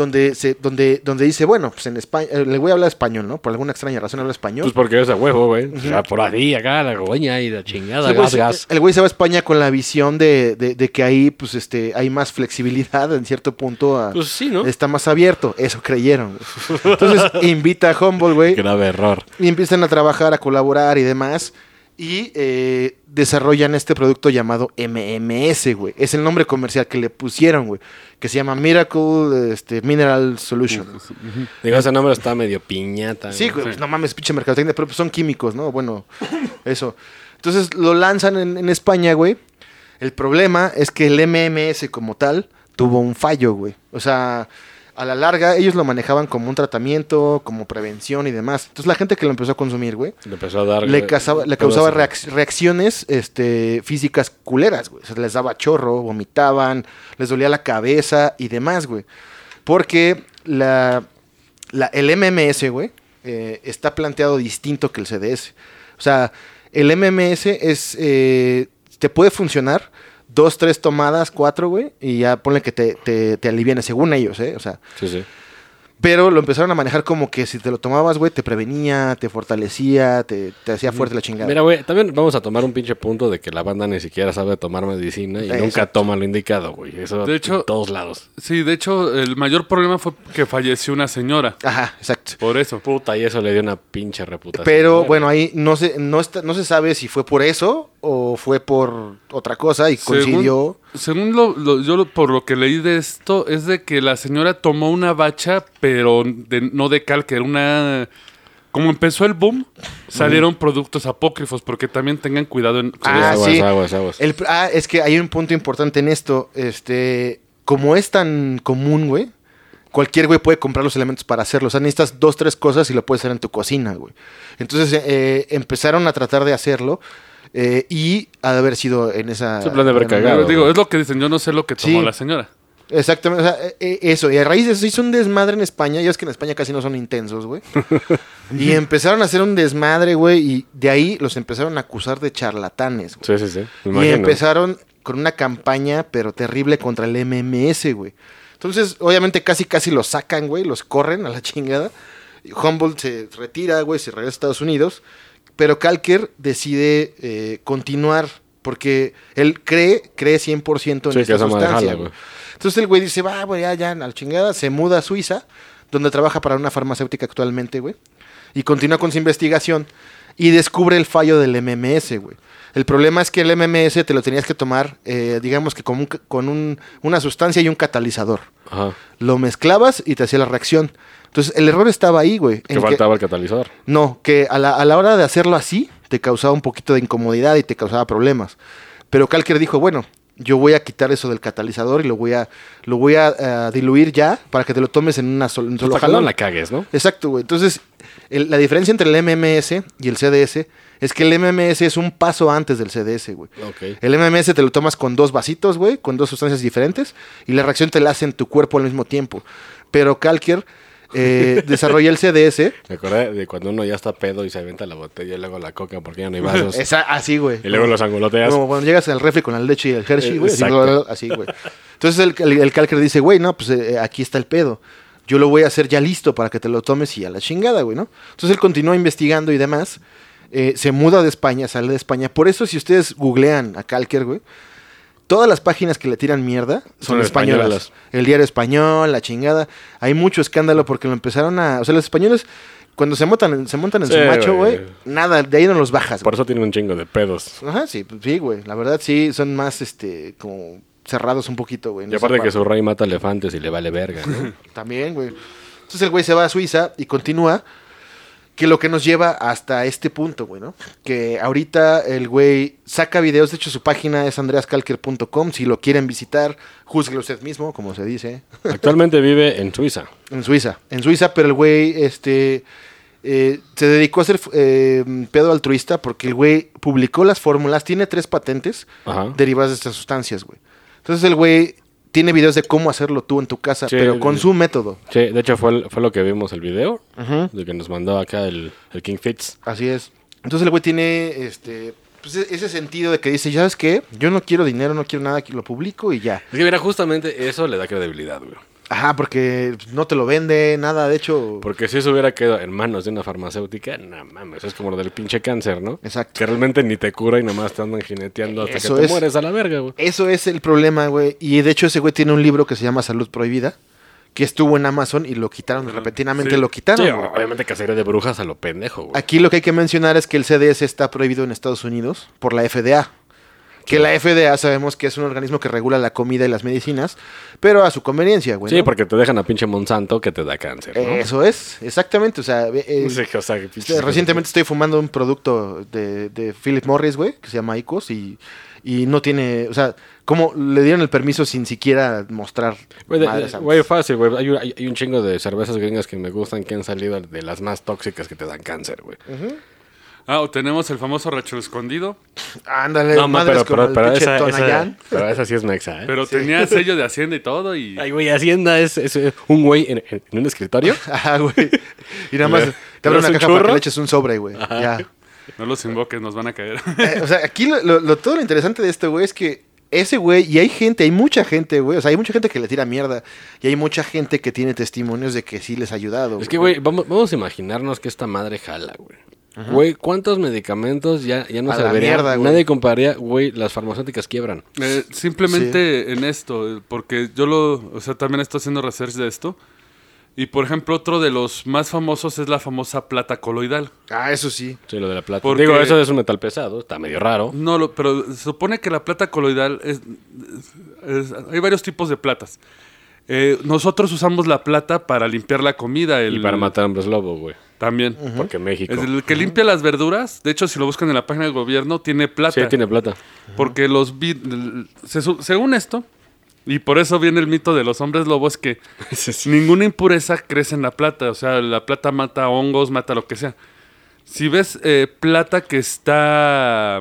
donde, se, donde, donde dice, bueno, pues en España, eh, le voy a hablar español, ¿no? Por alguna extraña razón habla español. Pues porque es a huevo, güey. O sea, por ahí, acá, la goña y la chingada, Sí, el güey gas, se- gas. El güey se va a España con la visión de, de- de que ahí, pues, este, hay más flexibilidad en cierto punto. a- Pues sí, ¿no? Está más abierto. Eso creyeron. Entonces invita a Humboldt, güey. Grave error. Y empiezan a trabajar, a colaborar y demás. Y eh, desarrollan este producto llamado MMS, güey. Es el nombre comercial que le pusieron, güey. Que se llama Miracle este, Mineral Solution. Digo, ese nombre está medio piñata. Sí, güey, pues, no mames, pinche mercadotecnia, pero pues son químicos, ¿no? Bueno, eso. Entonces lo lanzan en, en España, güey. El problema es que el MMS como tal tuvo un fallo, güey. O sea, a la larga ellos lo manejaban como un tratamiento, como prevención y demás. Entonces la gente que lo empezó a consumir, güey, Le empezó a dar. le, eh, causaba, le todo causaba eso. reac- reacciones este, físicas culeras, güey. O sea, les daba chorro, vomitaban, les dolía la cabeza y demás, güey. Porque la, la- el MMS, güey, eh, está planteado distinto que el CDS. O sea, el MMS es, eh, te puede funcionar dos, tres tomadas, cuatro, güey, y ya ponle que te, te, te aliviane, según ellos, ¿eh? O sea, Sí, sí. pero lo empezaron a manejar como que si te lo tomabas, güey, te prevenía, te fortalecía, te, te hacía fuerte la chingada. Mira, güey, también vamos a tomar un pinche punto de que la banda ni siquiera sabe tomar medicina y Exacto. nunca toma lo indicado, güey. Eso De hecho- en todos lados. Sí, de hecho, el mayor problema fue que falleció una señora. Ajá, exacto. Por eso. Puta, y eso le dio una pinche reputación. Pero bueno, ahí no se, no, está, no se sabe si fue por eso o fue por otra cosa y coincidió. Según lo, lo- yo lo- por lo que leí de esto, es de que la señora tomó una bacha, pero de- no de cal, que era una... Como empezó el boom, salieron productos apócrifos, porque también tengan cuidado en... Ah, aguas, sí. aguas, aguas. El- ah, es que hay un punto importante en esto. Este, como es tan común, güey, cualquier güey puede comprar los elementos para hacerlo. O sea, necesitas dos, tres cosas y lo puedes hacer en tu cocina, güey. Entonces eh, empezaron a tratar de hacerlo eh, y ha de haber sido en esa... Ese plan de haber cagado. Digo, es lo que dicen, yo no sé lo que tomó Sí. la señora. Exactamente, o sea, eh, eh, eso. Y a raíz de eso hizo un desmadre en España. Ya es que en España casi no son intensos, güey. y empezaron a hacer un desmadre, güey. Y de ahí los empezaron a acusar de charlatanes, güey. Sí, sí, sí. Y empezaron con una campaña, pero terrible, contra el MMS, güey. Entonces, obviamente, casi, casi los sacan, güey, los corren a la chingada. Humboldt se retira, güey, se regresa a Estados Unidos. Pero Kalker decide eh, continuar, porque él cree, cree 100% en Sí, esta sustancia, güey. Entonces el güey dice, va, güey, ya, ya, a la chingada. Se muda a Suiza, donde trabaja para una farmacéutica actualmente, güey. Y continúa con su investigación y descubre el fallo del MMS, güey. El problema es que el MMS te lo tenías que tomar, eh, digamos que con, un con un- una sustancia y un catalizador. Ajá. Lo mezclabas y te hacía la reacción. Entonces el error estaba ahí, güey. Que faltaba el catalizador. no, que a la, a la hora de hacerlo así, te causaba un poquito de incomodidad y te causaba problemas. Pero Kalker dijo, bueno, yo voy a quitar eso del catalizador y lo voy a, lo voy a eh, diluir ya para que te lo tomes en una sol- un solo Hasta que no la cagues, ¿no? Exacto, güey. Entonces, el- la diferencia entre el MMS y el CDS es que el MMS es un paso antes del CDS, güey. Ok. El MMS te lo tomas con dos vasitos, güey, con dos sustancias diferentes, y la reacción te la hace en tu cuerpo al mismo tiempo. Pero Kalker eh, desarrolla el CDS. Me acordé de cuando uno ya está pedo y se avienta la botella y luego la coca porque ya no hay vasos. Esa- así, güey. y luego los angoloteas. Como cuando llegas al refri con la leche y el Hershey, Eh, güey. Así, güey. Entonces el, el, el Calker dice, güey, no, pues eh, aquí está el pedo. Yo lo voy a hacer ya listo para que te lo tomes y a la chingada, güey, ¿no? Entonces él continúa investigando y demás. Eh, se muda de España, sale de España. Por eso, si ustedes googlean a Calker, güey, todas las páginas que le tiran mierda son, Son españolas. españolas. El diario español, la chingada. Hay mucho escándalo porque lo empezaron a. O sea, los españoles, cuando se montan, en- se montan en Sí, su macho, güey. nada, de ahí no los bajas. Por eso tiene un chingo de pedos. Ajá, sí, pues, sí, güey. La verdad, sí, son más, este, como cerrados un poquito, güey. Y aparte que parte. su rey mata elefantes y le vale verga, ¿no? También, güey. Entonces el güey se va a Suiza y continúa. Que lo que nos lleva hasta este punto, güey, ¿no? Que ahorita el güey saca videos. De hecho, su página es andreascalker.com. Si lo quieren visitar, júzguelo usted mismo, como se dice. Actualmente vive en Suiza. En Suiza. En Suiza, pero el güey, este. eh, se dedicó a ser eh, pedo altruista porque el güey publicó las fórmulas, tiene tres patentes Ajá. derivadas de estas sustancias, güey. Entonces el güey tiene videos de cómo hacerlo tú en tu casa, Sí, pero con su método. Sí, de hecho fue, fue lo que vimos el video. De que nos mandó acá el, el King Fitz. Así es. Entonces el güey tiene este pues, e- ese sentido de que dice, ¿sabes qué? Yo no quiero dinero, no quiero nada, lo publico y ya. Es que mira, justamente eso le da credibilidad, güey. Ajá, porque no te lo vende, nada, de hecho... Porque si eso hubiera quedado en manos de una farmacéutica, no mames, es como lo del pinche cáncer, ¿no? Exacto. Que realmente ni te cura y nomás te andan jineteando hasta Eso que te es. mueres a la verga, güey. Eso es el problema, güey. Y de hecho ese güey tiene un libro que se llama Salud Prohibida, que estuvo en Amazon y lo quitaron, repentinamente Sí. lo quitaron. Sí, obviamente cacería de brujas a lo pendejo, güey. Aquí lo que hay que mencionar es que el CDS está prohibido en Estados Unidos por la FDA. Que la FDA sabemos que es un organismo que regula la comida y las medicinas, pero a su conveniencia, güey. Sí, ¿no? porque te dejan a pinche Monsanto que te da cáncer, ¿no? Eso es, exactamente. O sea, eh, o sea, recientemente estoy fumando un producto de, de Philip Morris, güey, que se llama Icos y, y no tiene, o sea, ¿cómo le dieron el permiso sin siquiera mostrar? Güey, fácil, güey. Hay, un- hay- hay un chingo de cervezas gringas que me gustan que han salido de las más tóxicas que te dan cáncer, güey. Ah, o tenemos el famoso Racho Escondido, Ándale, No, ma, madres pero, pero, el pero esa, esa, Tonayán. pero esa sí es mexa, ¿eh? pero tenía sello de Hacienda y todo y... Ay, güey, Hacienda es, es, eh, un güey en, en un escritorio. Ajá, güey. Y nada más te abre una un caja para que churro. le eches un sobre, güey. Ya. No los invoques, nos van a caer. Eh, o sea, aquí lo, lo- lo- todo lo interesante de esto, güey, es que ese güey, y hay gente, hay mucha gente, güey, o sea, hay mucha gente que le tira mierda, y hay mucha gente que tiene testimonios de que sí les ha ayudado. Es que, güey, vamos, vamos a imaginarnos que esta madre jala, güey. Güey, ¿cuántos medicamentos ya, ya no A se la mierda, güey. Nadie compraría, güey, las farmacéuticas quiebran. Eh, simplemente en esto, eh, porque yo lo, o sea, también estoy haciendo research de esto. Y por ejemplo, otro de los más famosos es la famosa plata coloidal. Ah, eso sí. Sí, lo de la plata. Porque- Digo, eso es un metal pesado, está medio raro. No, lo- pero se supone que la plata coloidal es, es- hay varios tipos de platas. Eh, nosotros usamos la plata para limpiar la comida. El, Y para matar hombres lobo, güey. También. Porque México. Es el que limpia las verduras. De hecho, si lo buscan en la página del gobierno, tiene plata. Sí, tiene plata. Porque los... se según esto, Y por eso viene el mito de los hombres lobos que Sí, sí. ninguna impureza crece en la plata. O sea, la plata mata hongos, mata lo que sea. Si ves eh, plata que está...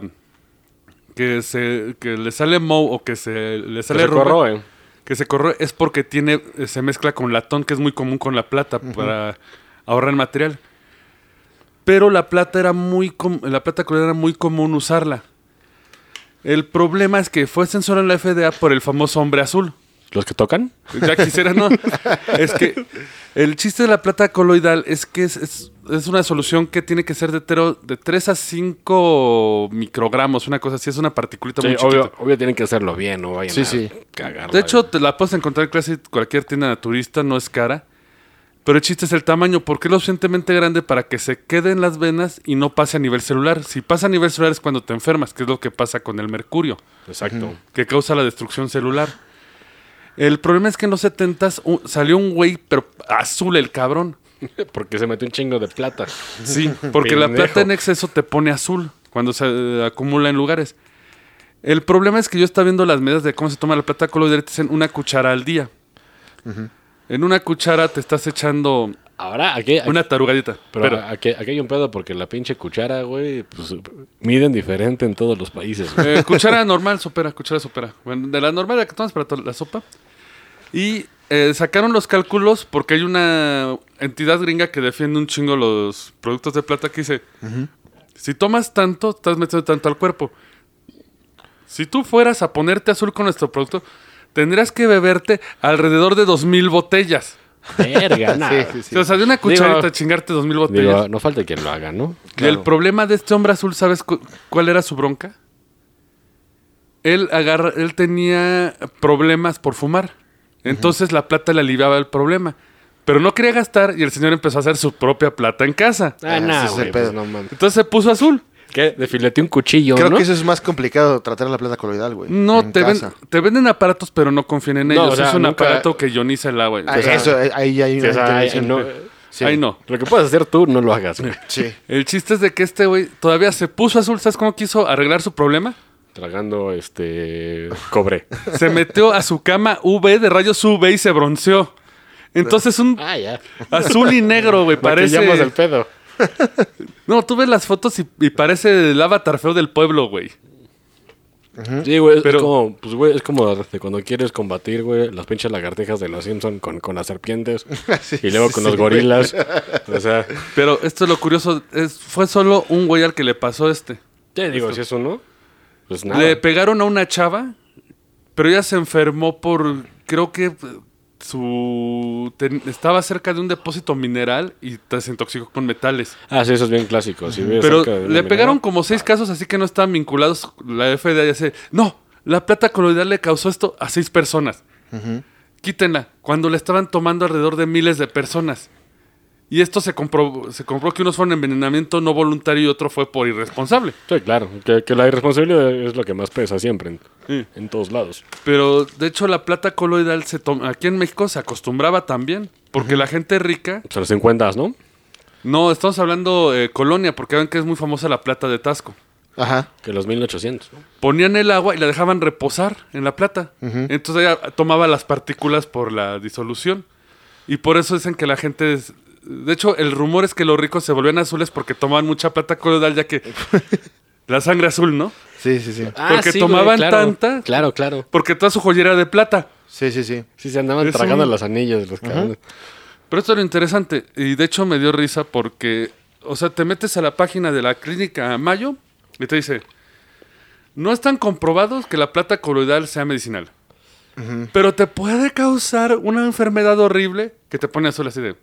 Que, se, que le sale moho o que se le sale Se rubia, corroe. que se corroe es porque tiene eh, se mezcla con latón, que es muy común con la plata para ahorrar material. Pero la plata era muy com- la plata era muy común usarla. El problema es que fue censurado en la FDA por el famoso hombre azul. ¿Los que tocan? Ya quisiera, no. es que el chiste de la plata coloidal es que es, es- es una solución que tiene que ser de, tero- de 3 a 5 microgramos, una cosa así, es una particulita Sí, muy chiquita. obvio, obvio tienen que hacerlo bien, no vayan Sí, a sí. cagarla. De hecho, te la puedes encontrar en casi cualquier tienda naturista, no es cara. Pero el chiste es el tamaño, porque es lo suficientemente grande para que se quede en las venas y no pase a nivel celular. Si pasa a nivel celular es cuando te enfermas, que es lo que pasa con el mercurio, Exacto. que causa la destrucción celular. El problema es que en los 70 salió un güey, pero azul el cabrón. Porque se metió un chingo de plata. Sí, porque la plata en exceso te pone azul cuando se eh, acumula en lugares. El problema es que yo estaba viendo las medidas de cómo se toma la plata coloidal, te dicen una cuchara al día. En una cuchara te estás echando Ahora, aquí, aquí- una tarugadita. pero, Pero, aquí, aquí hay un pedo porque la pinche cuchara, güey, pues miden diferente en todos los países. eh, cuchara normal supera, cuchara supera. Bueno, de la normal la que tomas para la sopa. Y eh, sacaron los cálculos porque hay una entidad gringa que defiende un chingo los productos de plata que dice, si tomas tanto, estás metiendo tanto al cuerpo. Si tú fueras a ponerte azul con nuestro producto, tendrías que beberte alrededor de 2000 botellas. Verga, nada. Sí, sí, sí. O sea, de una cucharita Digo- chingarte 2000 botellas. Digo, no falta quien lo haga, ¿no? Y el problema de este hombre azul, ¿sabes cu- cuál era su bronca? Él agarra, él tenía problemas por fumar. Entonces la plata le aliviaba el problema. Pero no quería gastar y el señor empezó a hacer su propia plata en casa. Ah, Ah, no, ese es el güey, pedo. pues no. Entonces se puso azul. ¿Qué? Desfileté un cuchillo, Creo ¿no? que eso es más complicado, tratar la plata coloidal, güey. No, te, ven- casa. te venden aparatos, pero no confíen en No, ellos. o sea, es un nunca- aparato que ioniza el agua. Ah, O sea, eso, ahí hay Sí, una o sea, ahí intervención. no- Sí. Ahí no. Lo que puedes hacer tú, no lo hagas. güey. Sí. El chiste es de que este güey todavía se puso azul. ¿Sabes cómo quiso arreglar su problema? Tragando, este, cobre. Se metió a su cama UV de rayos UV y se bronceó. Entonces un Ah, ya. azul y negro, güey, Parece... parece... el pedo. No, tú ves las fotos y, y parece el avatar feo del pueblo, güey. Sí, güey, es Pero- como, pues, güey, es como de cuando quieres combatir, güey, las pinches lagartijas de los Simpson con, con las serpientes Sí, y luego sí, con sí, los gorilas. O sea, Pero esto es lo curioso, es, fue solo un güey al que le pasó este. te digo, si es uno, pues nada. Le pegaron a una chava, pero ella se enfermó por, creo que su ten- estaba cerca de un depósito mineral y se intoxicó con metales. Ah, sí, eso es bien clásico. si Pero le pegaron como seis casos, así que no estaban vinculados. La FDA ya no, la plata coloidal le causó esto a seis personas. Quítenla, cuando le estaban tomando alrededor de miles de personas. Y esto se comprobó, se comprobó que unos fueron envenenamiento no voluntario y otro fue por irresponsable. Sí, claro. Que, que la irresponsabilidad es lo que más pesa siempre en, Sí. en todos lados. Pero de hecho la plata coloidal se toma, aquí en México se acostumbraba también, porque la gente rica, Se los encuentras, ¿no? no, estamos hablando eh, colonia, porque ven que es muy famosa la plata de Tasco. Ajá. Que los 1800, ¿no? Ponían el agua y la dejaban reposar en la plata. Entonces ella tomaba las partículas por la disolución. Y por eso dicen que la gente es... De hecho, el rumor es que los ricos se volvían azules porque tomaban mucha plata coloidal, ya que la sangre azul, ¿no? Sí, sí, sí. Porque tomaban claro. tanta- Claro, claro. Porque toda su joyera era de plata. Sí, sí, sí. Sí, se andaban Es tragando un- los anillos, los cabrones. Pero esto es lo interesante. Y de hecho me dio risa porque, o sea, te metes a la página de la clínica Mayo y te dice, no están comprobados que la plata coloidal sea medicinal. Pero te puede causar una enfermedad horrible que te pone azul así de,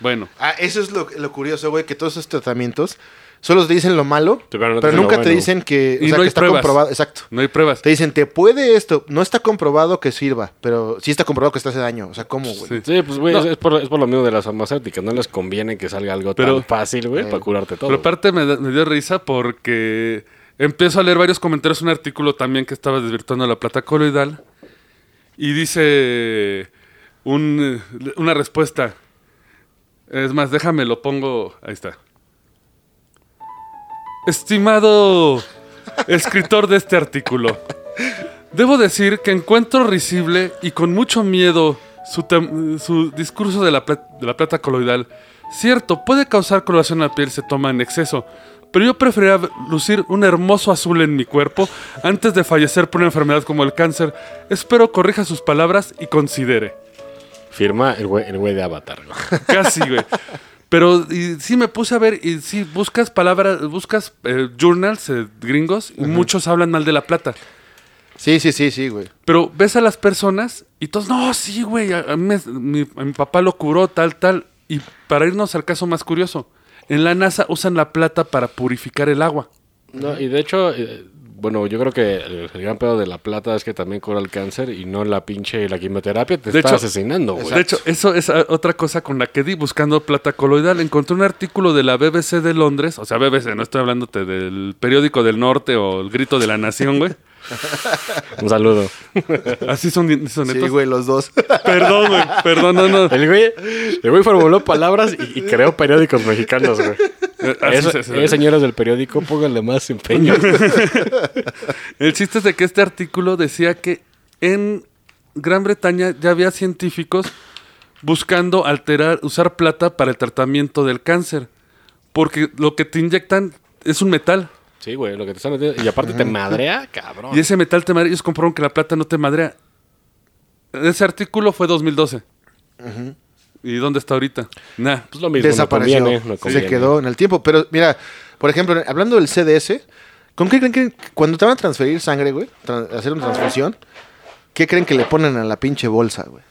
bueno. Ah, eso es lo, lo curioso, güey, que todos estos tratamientos solo te dicen lo malo, pero no nunca te dicen que, o Y sea, no que hay está pruebas. comprobado. Exacto. No hay pruebas. Te dicen, te puede esto. No está comprobado que sirva, pero sí está comprobado que te hace daño. O sea, ¿cómo, güey? Sí. Sí, pues, güey, No. es, es por, es por lo mismo de las farmacéuticas. No les conviene que salga algo Pero- tan fácil, güey, Eh, para curarte todo. Pero aparte me, da- me dio risa porque empiezo a leer varios comentarios, un artículo también que estaba desvirtuando la plata coloidal y dice un- una respuesta. Es más, déjame, lo pongo. Ahí está. Estimado escritor de este artículo, Debo decir que encuentro risible y con mucho miedo su, discurso de la, de la plata coloidal. Cierto, puede causar coloración a la piel si se toma en exceso, pero yo preferiría lucir un hermoso azul en mi cuerpo antes de fallecer por una enfermedad como el cáncer. Espero corrija sus palabras y considere. Firma el güey, el güey de Avatar. güey. Casi, güey. Pero y sí me puse a ver y sí buscas palabras, buscas eh, journals eh, gringos y muchos hablan mal de la plata. Sí, sí, sí, sí, güey. Pero ves a las personas y todos, no, sí, güey, a, a mí me- mi, a mi papá lo curó, tal, tal. Y para irnos al caso más curioso, en la NASA usan la plata para purificar el agua. No, y de hecho, eh, bueno, yo creo que el, el gran pedo de la plata es que también cura el cáncer y no la pinche la quimioterapia te De está hecho- asesinando, güey. De hecho, eso es ah, otra cosa con la que di buscando plata coloidal. Encontré un artículo de la BBC de Londres, o sea, BBC, no estoy hablándote del periódico del norte o el grito de la nación, güey. Un saludo. Así son, son Sí, netos. güey, los dos. Perdón, güey, perdón, no, no. El güey, el güey formuló palabras y, y creó periódicos mexicanos, güey. Así Eso- se- se- eh, señores del periódico, pónganle más empeño. El chiste es de que este artículo decía que en Gran Bretaña ya había científicos buscando alterar, usar plata para el tratamiento del cáncer. Porque lo que te inyectan es un metal. Sí, güey, lo que te están metiendo. Y aparte te madrea, cabrón. Y ese metal te madrea. Ellos comprobaron que la plata no te madrea. Ese artículo fue 2012. ¿Y dónde está ahorita? Nah. Pues lo mismo, Desapareció. no conviene, no se quedó en el tiempo. Pero mira, por ejemplo, hablando del CDS, ¿con qué creen que cuando te van a transferir sangre, güey, tran- hacer una transfusión, qué creen que le ponen a la pinche bolsa, güey?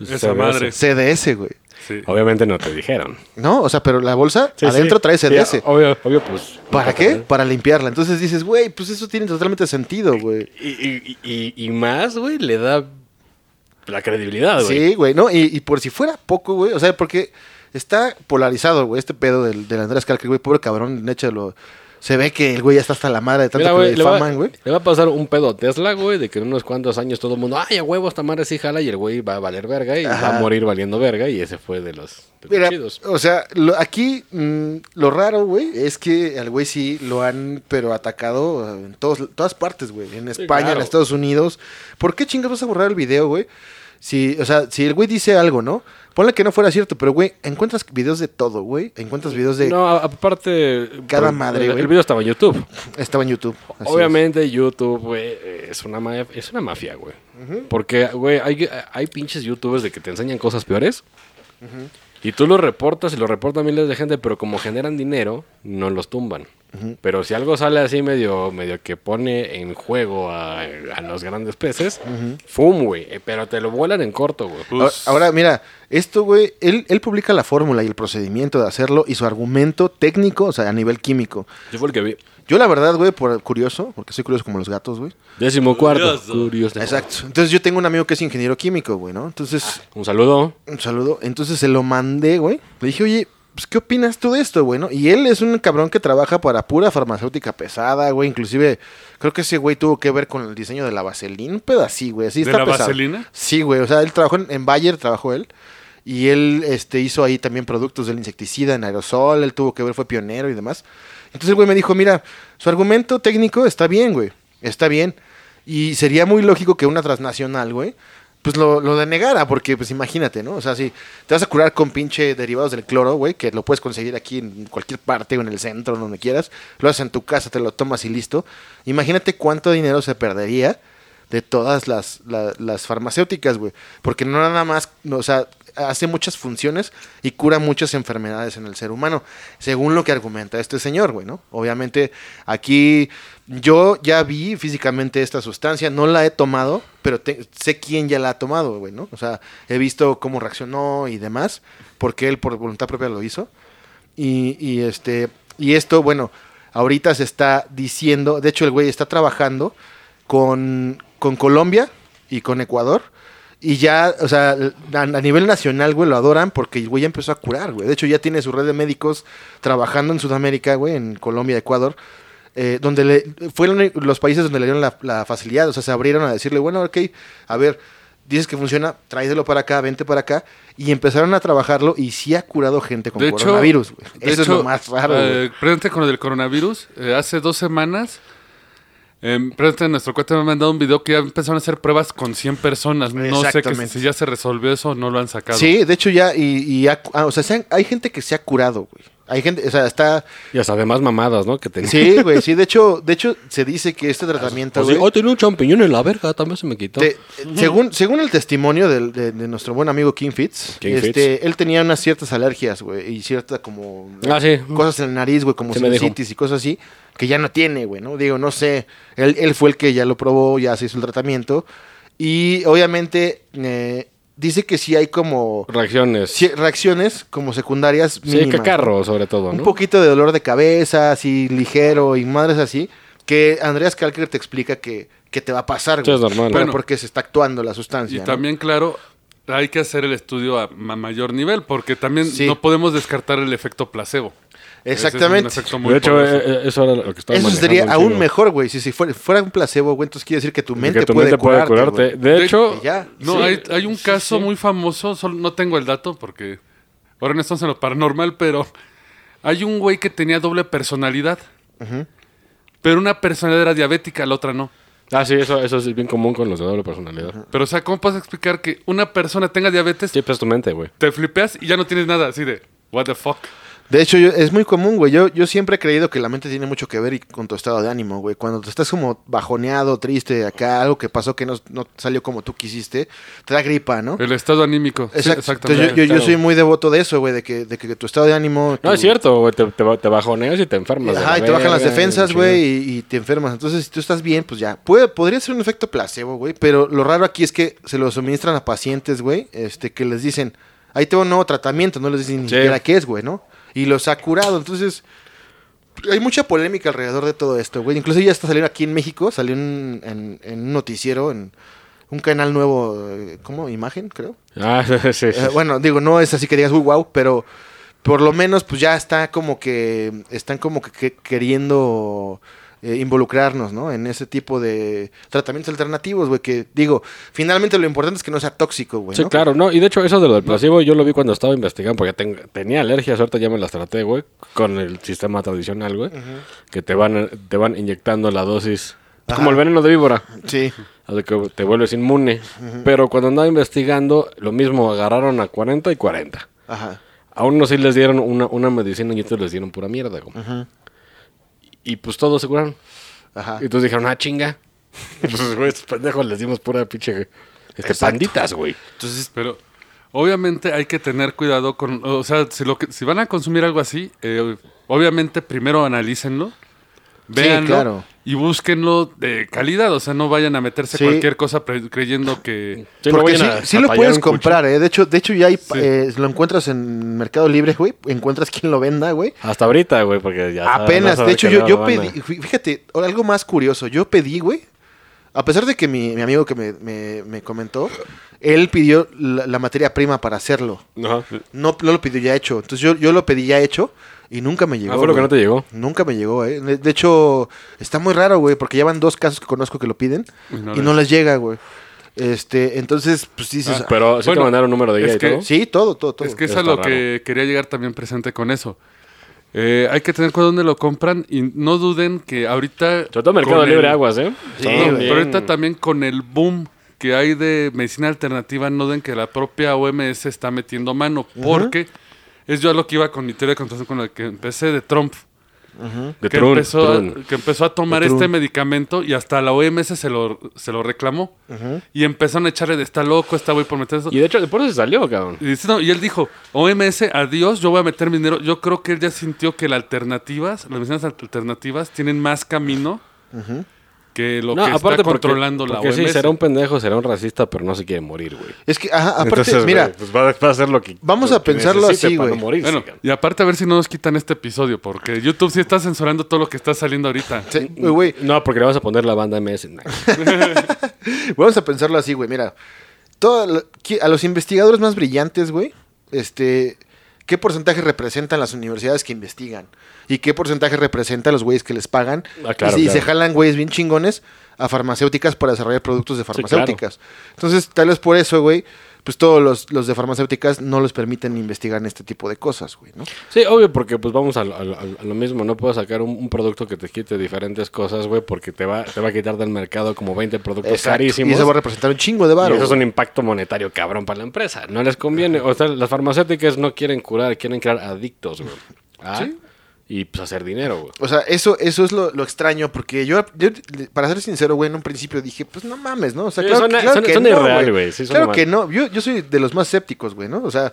Esa madre. CDS, güey. Sí. Obviamente no te dijeron. ¿No? O sea, pero la bolsa Sí, adentro sí. trae CDS. Sí, obvio, obvio, pues. ¿Para qué? Para limpiarla. Entonces dices, güey, pues eso tiene totalmente sentido, güey. Y, y, y, y más, güey, le da la credibilidad, güey. Sí, güey, ¿no? Y, y por si fuera poco, güey, o sea, porque está polarizado, güey, este pedo del, del Andrés Calque, güey, pobre cabrón, échalo. Se ve que el güey ya está hasta la madre de tanto Mira, que güey, le le, va, güey. le va a pasar un pedo a Tesla, güey, de que en unos cuantos años todo el mundo, ay, a huevo, esta madre sí jala, y el güey va a valer verga y Ajá. va a morir valiendo verga, y ese fue de los, de los Mira, chidos. o sea, lo- aquí mm, lo raro, güey, es que al güey sí lo han, pero atacado en todos, todas partes, güey. En España, claro. en Estados Unidos. ¿Por qué chingas vas a borrar el video, güey? Si, o sea, si el güey dice algo, ¿no? Ponle que no fuera cierto, pero, güey, encuentras videos de todo, güey. Encuentras videos de... No, aparte... Cada por- madre, el, güey. el video estaba en YouTube. Estaba en YouTube. es. Obviamente YouTube, güey, es una, ma- es una mafia, güey. Porque, güey, hay, hay pinches youtubers de que te enseñan cosas peores. Y tú lo reportas y lo reportan miles de gente, pero como generan dinero, no los tumban. Pero si algo sale así medio, medio que pone en juego a, a los grandes peces, ¡fum, güey! Eh, Pero te lo vuelan en corto, güey. Ahora, Pues, ahora, mira, esto, güey, él, él publica la fórmula y el procedimiento de hacerlo y su argumento técnico, o sea, a nivel químico. Yo fue el que vi. Yo, la verdad, güey, por curioso, porque soy curioso como los gatos, güey. Décimo cuarto. Curioso. Curioso. Exacto. Entonces yo tengo un amigo que es ingeniero químico, güey, ¿no? Entonces, Un saludo. un saludo. Entonces se lo mandé, güey. Le dije, oye, pues, ¿qué opinas tú de esto, güey, no? Y él es un cabrón que trabaja para pura farmacéutica pesada, güey. Inclusive, creo que ese güey tuvo que ver con el diseño de la vaselina. Un así, güey. Así ¿De está la pesado. vaselina? Sí, güey. O sea, él trabajó en, en Bayer, trabajó él. Y él este, hizo ahí también productos del insecticida en aerosol. Él tuvo que ver, fue pionero y demás. Entonces el güey me dijo, mira, su argumento técnico está bien, güey. Está bien. Y sería muy lógico que una transnacional, güey, pues lo, lo denegara, porque pues imagínate, ¿no? O sea, si te vas a curar con pinche derivados del cloro, güey, que lo puedes conseguir aquí en cualquier parte o en el centro, donde quieras, lo haces en tu casa, te lo tomas y listo. Imagínate cuánto dinero se perdería de todas las, la- las farmacéuticas, güey. Porque no nada más, no, o sea, hace muchas funciones y cura muchas enfermedades en el ser humano, según lo que argumenta este señor, güey, ¿no? Obviamente aquí yo ya vi físicamente esta sustancia, no la he tomado, pero sé quién ya la ha tomado, güey, ¿no? O sea, he visto cómo reaccionó y demás, porque él por voluntad propia lo hizo. Y, este y esto, bueno, ahorita se está diciendo, de hecho el güey está trabajando con, con Colombia y con Ecuador. Y ya, o sea, a, a nivel nacional, güey, lo adoran porque el güey ya empezó a curar, güey. De hecho, ya tiene su red de médicos trabajando en Sudamérica, güey, en Colombia Ecuador, eh, donde le, fueron los países donde le dieron la, la facilidad, o sea, se abrieron a decirle, bueno, ok, a ver, dices que funciona, tráeselo para acá, vente para acá, y empezaron a trabajarlo y sí ha curado gente con de hecho, coronavirus, de Eso es hecho, lo más raro, eh, presente con del coronavirus, eh, hace dos semanas Eh, pero este nuestro cuate me ha mandado un video que ya empezaron a hacer pruebas con 100 personas. No sé que si ya se resolvió eso o no lo han sacado. Sí, de hecho ya, y, y ha- ah, o sea, se han- hay gente que se ha curado, güey. Hay gente, o sea, está... Y hasta además mamadas, ¿no? Que tenía. Sí, güey, sí, de hecho, de hecho se dice que este tratamiento, güey, oh, tenía un champiñón en la verga, también se me quitó. te- según, según el testimonio del- de, de nuestro buen amigo King Fitz, King este, él tenía unas ciertas alergias, güey, y cierta como Ah, sí. cosas en la nariz, güey, como sinusitis y cosas así, que ya no tiene, güey, ¿no? Digo, no sé, él, él fue el que ya lo probó, ya se hizo el tratamiento, y obviamente eh, dice que sí hay como Reacciones. sí, reacciones como secundarias Sí, mínimas, cacarro, sobre todo, Un poquito de dolor de cabeza, así ligero y madres así, que Andreas Kalker te explica que, que te va a pasar, Sí, es normal. Pero Bueno. porque se está actuando la Y sustancia. ¿no? también, claro, hay que hacer el estudio a ma- mayor nivel, porque también Sí. no podemos descartar el efecto placebo. Exactamente. Ese es un efecto muy De hecho, poderoso. eh, eh, eso era lo que estaba Eso sería aún mejor, güey. Si, si fuera, fuera un placebo, güey, entonces quiere decir que tu mente, que tu puede, mente puede curarte. De De- hecho, ya. No, Sí. hay, hay un Sí, caso sí. muy famoso, solo no tengo el dato porque ahora no estamos en lo paranormal, pero hay un güey que tenía doble personalidad. Pero una personalidad era diabética, la otra no. ah, sí, eso, eso es bien común con los de doble personalidad. Pero, o sea, ¿cómo puedes explicar que una persona tenga diabetes, Sí, pues tu mente, güey. te flipeas y ya no tienes nada así de, what the fuck? De hecho, yo- es muy común, güey. Yo, yo siempre he creído que la mente tiene mucho que ver y- con tu estado de ánimo, güey. Cuando te estás como bajoneado, triste, acá, algo que pasó que no, no salió como tú quisiste, te da gripa, ¿no? El estado anímico. Sí, Exacto. exactamente. Entonces, yo, yo- soy muy devoto de eso, güey, de que, de que tu estado de ánimo... No, tu- es cierto, güey. Te, te, te bajoneas y te enfermas. Ajá, y te bajan las defensas, güey, y, y te enfermas. Entonces, si tú estás bien, pues ya. Puede, podría ser un efecto placebo, güey, pero lo raro aquí es que se lo suministran a pacientes, güey, este, que les dicen, ahí tengo un nuevo tratamiento, no les dicen ni siquiera qué es, güey, ¿no? Y los ha curado, entonces... Hay mucha polémica alrededor de todo esto, güey. Incluso ya está saliendo aquí en México, salió en, en- en un noticiero, en un canal nuevo, eh, ¿cómo? Imagen, creo. Ah, sí, sí. Eh, bueno, digo, no es así que digas, uy, wow, pero por lo menos pues ya está como que, están como que, que queriendo eh, involucrarnos, ¿no? En ese tipo de tratamientos alternativos, güey, que digo, finalmente lo importante es que no sea tóxico, güey, Sí, ¿no? claro, no, y de hecho eso de lo del placebo yo lo vi cuando estaba investigando porque ten- tenía alergias, ahorita ya me las traté, güey, con el sistema tradicional, güey, que te van te van inyectando la dosis, como Ajá. el veneno de víbora, Sí, así que te vuelves inmune, pero cuando andaba investigando lo mismo, agarraron a 40 y 40. ajá. A unos sí les dieron una, una medicina y otros les dieron pura mierda, güey. Y pues todos se curaron. Ajá. Y entonces dijeron, ah, chinga. pues, güey, estos pendejos les dimos pura pinche este, Exacto. panditas, güey. Entonces, Pero obviamente hay que tener cuidado con, o sea, si, lo que, si van a consumir algo así, eh, obviamente primero analícenlo, véanlo claro. Y búsquenlo de calidad, o sea, no vayan a meterse Sí. cualquier cosa creyendo que... Sí, no porque sí, a- sí a lo puedes comprar, ¿eh? De hecho, de hecho ya hay, Sí. eh, lo encuentras en Mercado Libre, güey. Encuentras quien lo venda, güey. Hasta ahorita, güey, porque ya... Apenas, no de hecho, yo, yo no pedí, fí- fíjate, ahora algo más curioso, yo pedí, güey, a pesar de que mi, mi amigo que me, me- me comentó, él pidió la, la materia prima para hacerlo, Ajá. no, no lo pidió ya hecho, entonces yo, yo lo pedí ya hecho y nunca me llegó. Ah, fue lo que no te llegó. Nunca me llegó, eh. De, hecho, está muy raro, güey, porque ya van dos casos que conozco que lo piden Y no y les- no les llega, güey. Este, entonces, pues dices, Ah, Pero sí Bueno, te mandaron un número de guía es y que- todo. sí, todo, todo, todo. Es que es a lo raro. que quería llegar también presente con eso. Eh, hay que tener cuidado dónde lo compran y no duden que ahorita... Sobre todo Mercado Libre el- Aguas, ¿eh? Sí. No, pero ahorita también con el boom que hay de medicina alternativa, no den que la propia OMS está metiendo mano, porque es yo a lo que iba con mi teoría de conspiración con la que empecé de Trump, De que, Trump, empezó Trump. A, que empezó a tomar De este medicamento y hasta la OMS se lo, se lo reclamó y empezaron a echarle de está loco, está güey por meter eso. Y de hecho, por eso se salió, cabrón. Y, dice, no, y él dijo, OMS, adiós, yo voy a meter mi dinero. Yo creo que él ya sintió que las alternativas, las medicinas alternativas tienen más camino que lo no, que aparte está porque- controlando la porque OMS. sí, será un pendejo, será un racista, pero no se quiere morir, güey. Es que, ajá, aparte, Entonces, mira, pues va, va a hacer lo que Vamos lo a que pensarlo así, güey. no Bueno, y aparte a ver si no nos quitan este episodio, porque YouTube sí está censurando todo lo que está saliendo ahorita. sí, güey, güey, No, porque le vas a poner la banda MS. Vamos a pensarlo así, güey. Mira, todo a los investigadores más brillantes, güey, este, ¿qué porcentaje representan las universidades que investigan? ¿Y qué porcentaje representan los güeyes que les pagan? Ah, claro, y, claro. se jalan güeyes bien chingones a farmacéuticas para desarrollar productos de claro. farmacéuticas. Entonces, tal vez por eso, güey, pues todos los, los de farmacéuticas no les permiten investigar en este tipo de cosas, güey, ¿no? Sí, obvio, porque pues vamos a, a a lo mismo. No puedo sacar un, un producto que te quite diferentes cosas, güey, porque te va, te va a quitar del mercado como 20 productos Exacto. carísimos. Y eso va a representar un chingo de Y varo. eso es un impacto monetario cabrón para la empresa. No les conviene. O sea, las farmacéuticas no quieren curar, quieren crear adictos, güey. ¿Ah? Y pues hacer dinero, güey. O sea, eso, eso es lo, lo extraño, porque yo, yo, para ser sincero, güey, en un principio dije, pues no mames, ¿no? O sea, Sí, claro, suena- claro que suena no, irreal, güey. sí, claro mal. que no. Yo, yo soy de los más escépticos, güey, ¿no? O sea,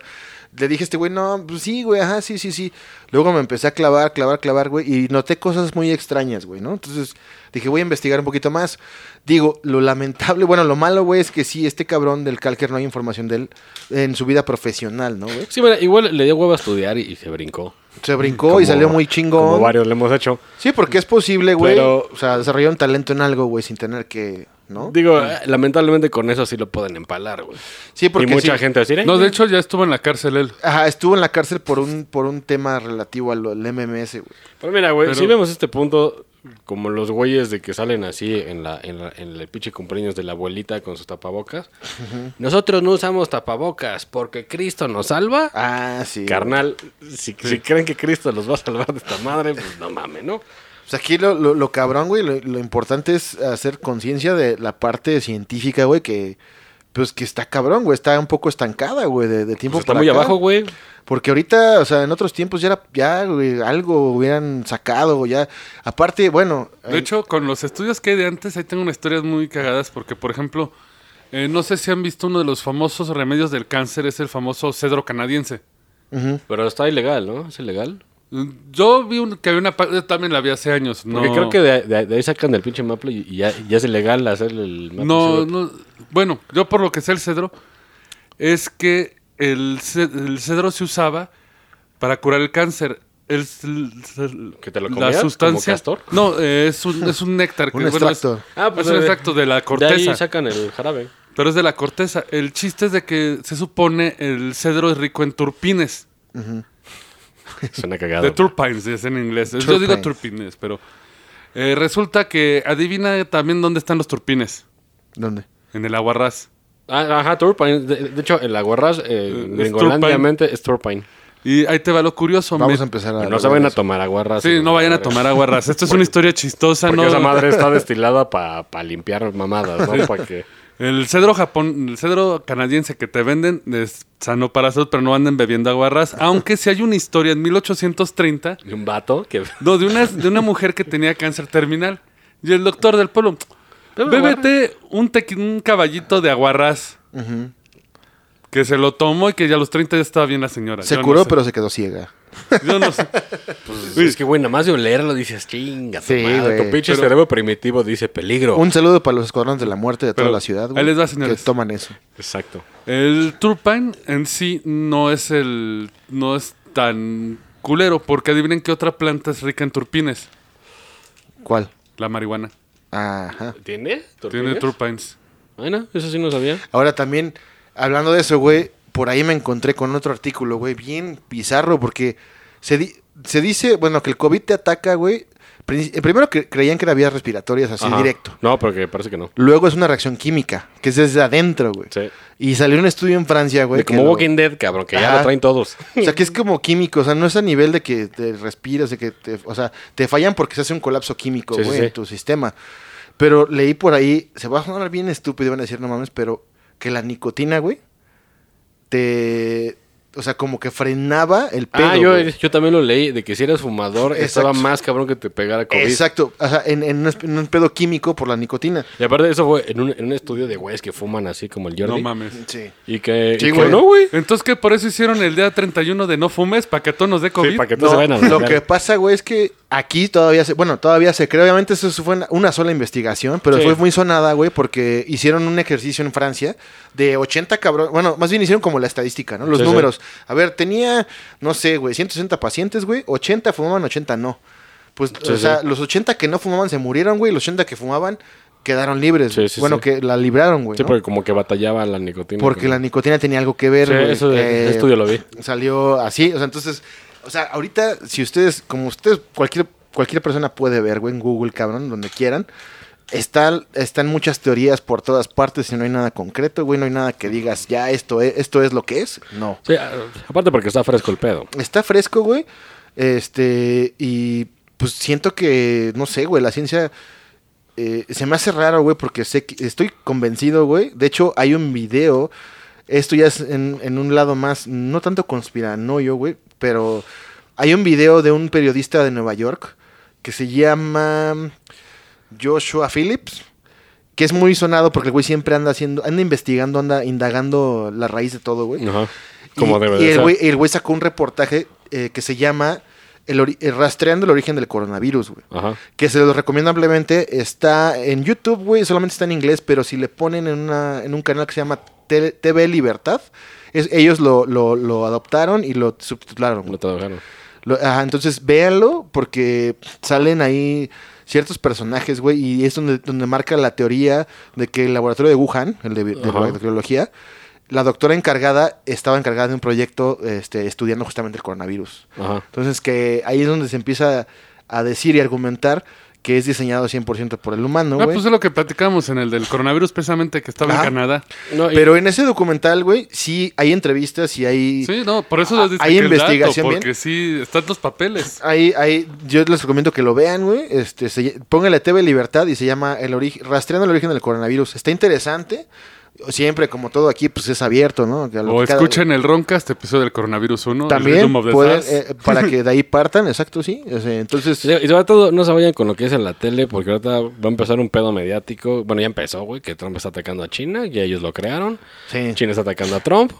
le dije a este güey, no, pues sí, güey, ajá, sí, sí, sí. Luego me empecé a clavar, clavar, clavar, güey, y noté cosas muy extrañas, güey, ¿no? Entonces dije, voy a investigar un poquito más. Digo, lo lamentable, bueno, lo malo, güey, es que sí, este cabrón del Calker no hay información de él en su vida profesional, ¿no, güey? Sí, mira, igual le dio huevo a estudiar y, y se brincó. Se brincó Como- y salió muy chingón. Como varios le hemos hecho. Sí, porque es posible, güey. Pero- O sea, desarrollar un talento en algo, güey, sin tener que. ¿No? Digo, eh, lamentablemente con eso sí lo pueden empalar, güey. Sí, porque. y mucha sí. gente decir, No, de hecho ya estuvo en la cárcel él. Ajá, estuvo en la cárcel por un, por un tema relativo al, al MMS, güey. Pero mira, güey, Pero- si vemos este punto, como los güeyes de que salen así en la, en la, en el pinche cumpleaños de la abuelita con sus tapabocas. Nosotros no usamos tapabocas porque Cristo nos salva. Ah, sí. Carnal, si, si creen que Cristo los va a salvar de esta madre, pues no mames, ¿no? Pues aquí lo, lo, lo cabrón, güey, lo, lo importante es hacer conciencia de la parte científica, güey, que. Pues que está cabrón, güey, está un poco estancada, güey, de, de tiempo Pues está para muy acá. abajo, güey. Porque ahorita, o sea, en otros tiempos ya era, ya, güey, algo hubieran sacado, ya. Aparte, bueno. De eh, hecho, con los estudios que hay de antes, ahí tengo unas historias muy cagadas porque, por ejemplo, eh, no sé si han visto uno de los famosos remedios del cáncer, es el famoso cedro canadiense. Pero está ilegal, ¿no? ¿Es ilegal? Yo vi un- que había una... yo también la vi hace años. No, Porque creo que de, de- de ahí sacan el pinche maple y, y ya, ya es ilegal hacer el maple No, syrup. no, bueno, yo por lo que sé el cedro, es que el, el cedro se usaba para curar el cáncer. El, el- ¿Que te lo la comías como sustancia. castor? No, eh, es un, es un néctar. Un que, bueno, es- extracto. Ah, pues es un de- extracto de la De corteza. ahí sacan el jarabe. Pero es de la corteza. El chiste es de que se supone el cedro es rico en turpines. Suena cagado. De turpines, es en inglés. Yo digo turpines, pero eh, resulta que adivina también dónde están los turpines. ¿Dónde? En el aguarrás. Ah, ajá, Turpine. De, de hecho, el aguarrás, eh, es gringolandiamente, es Turpine. Y ahí te va lo curioso. Vamos me- a empezar a. No se vayan a tomar aguarrás. Sí, no vayan a tomar aguarrás. Esto es una historia chistosa, Porque ¿no? esa madre está destilada para limpiar mamadas, ¿no? Para que... El cedro japón, el cedro canadiense que te venden es sano para salud, pero no anden bebiendo aguarrás. Aunque si hay una historia en 1830 Y un vato que... No, de una, de una mujer que tenía cáncer terminal. Y el doctor del pueblo, bébete un, un caballito de aguarrás. Que se lo tomó y que ya a los 30 ya estaba bien la señora. Se Yo no curó, sé. pero se quedó ciega. Yo no sé. Pues, es que, güey, nada más de olerlo dices, chinga, tu Sí, madre. Tu pinche Pero- cerebro primitivo dice peligro. Un saludo para los escuadrones de la muerte de toda Pero la ciudad, güey. ahí les va, Que señores. toman eso. Exacto. El turpine en sí no es el. no es tan culero. Porque adivinen qué otra planta es rica en turpines. ¿Cuál? La marihuana. Ajá. ¿Tiene? Tiene ¿Turpines? turpines. Bueno, eso sí no sabía. Ahora también, hablando de eso, güey, por ahí me encontré con otro artículo, güey, bien bizarro, porque se, di- se dice, bueno, que el COVID te ataca, güey. Eh, Primero que creían que era vías respiratorias, así Ajá. directo. No, porque parece que no. Luego es una reacción química, que es desde adentro, güey. Sí. Y salió un estudio en Francia, güey. De que como lo- Walking Dead, cabrón, que ya lo traen todos. O sea, que es como químico, o sea, no es a nivel de que te respiras, de que te, o sea, te fallan porque se hace un colapso químico, Sí, sí, güey, sí. en tu sistema. Pero leí por ahí, se va a sonar bien estúpido, van a decir, no mames, pero que la nicotina, güey, te, o sea, como que frenaba el pedo. ah, yo, también lo leí, de que si eres fumador estaba más cabrón que te pegara COVID. Exacto, o sea, en, en un, es- en un pedo químico por la nicotina. Y aparte eso fue en un, en un estudio de güeyes que fuman así como el Jordi. No mames. Sí. Y que, Sí, y que güey. no, güey. Entonces, ¿qué? Por eso hicieron el día 31 de no fumes, para que todos nos dé COVID. Sí, para que todos No, se vayan a lo que pasa, güey, es que aquí todavía se, bueno, todavía se cree, obviamente eso fue una, sola investigación, pero Sí. fue muy sonada, güey, porque hicieron un ejercicio en Francia de 80 cabrón, bueno, más bien hicieron como la estadística, ¿no? Los Sí, sí. números. A ver, tenía, no sé, güey, 160 pacientes, güey, 80 fumaban, 80 no. Pues, Sí, o sea, sí. los 80 que no fumaban se murieron, güey, los 80 que fumaban quedaron libres. Sí, güey. sí, bueno, sí. que la libraron, güey. Sí, ¿no? porque como que batallaba la nicotina. Porque la nicotina tenía algo que ver, güey. eso de- Eh, estudio lo vi. Salió así, o sea, entonces, o sea, ahorita, si ustedes, como ustedes, cualquier, cualquier persona puede ver, güey, en Google, cabrón, donde quieran, Está, están muchas teorías por todas partes y no hay nada concreto, güey. No hay nada que digas, ya, esto es, esto es lo que es. No. Sí, aparte porque está fresco el pedo. Está fresco, güey. Este, y pues siento que, no sé, güey, la ciencia eh, se me hace raro, güey, porque sé que estoy convencido, güey. De hecho, hay un video, esto ya es en, en un lado más, no tanto conspiranoio, güey, pero hay un video de un periodista de Nueva York que se llama Joshua Phillips. Que es muy sonado porque el güey siempre anda haciendo, anda investigando, anda indagando la raíz de todo, güey. Ajá. Como y, debe y de el güey, el güey sacó un reportaje eh, que se llama el eh, Rastreando el origen del coronavirus, güey. Ajá. Que se lo recomiendo ampliamente. Está en YouTube, güey. Solamente está en inglés, pero si le ponen en, una, en un canal que se llama TV Libertad, es- ellos lo, lo- lo adoptaron y lo subtitularon. Lo- ajá, entonces véanlo porque salen ahí ciertos personajes, güey, y es donde, donde marca la teoría de que el laboratorio de Wuhan, el de, de bacteriología, la doctora encargada estaba encargada de un proyecto este, estudiando justamente el coronavirus. Ajá. Entonces que ahí es donde se empieza a decir y argumentar que es diseñado 100% por el humano, Ah, güey. pues es lo que platicamos en el del coronavirus, precisamente que estaba en Canadá. No, y- Pero en ese documental, güey, sí hay entrevistas y hay... Sí, no, por eso Ah, les dice ¿hay que el dato, investigación bien? porque sí, están los papeles. Ahí, ahí, yo les recomiendo que lo vean, güey. Este, se, póngale TV Libertad y se llama el origen, Rastreando el origen del coronavirus. Está interesante. Siempre, como todo aquí, pues es abierto, ¿no? O que cada- escuchen el Roncast, episodio del coronavirus 1. el También pueden, eh, para que de ahí partan, exacto, sí. O sea, entonces, Y sobre todo, no se vayan con lo que es en la tele, porque ahorita va a empezar un pedo mediático. Bueno, ya empezó, güey, que Trump está atacando a China, y ellos lo crearon. sí. China está atacando a Trump.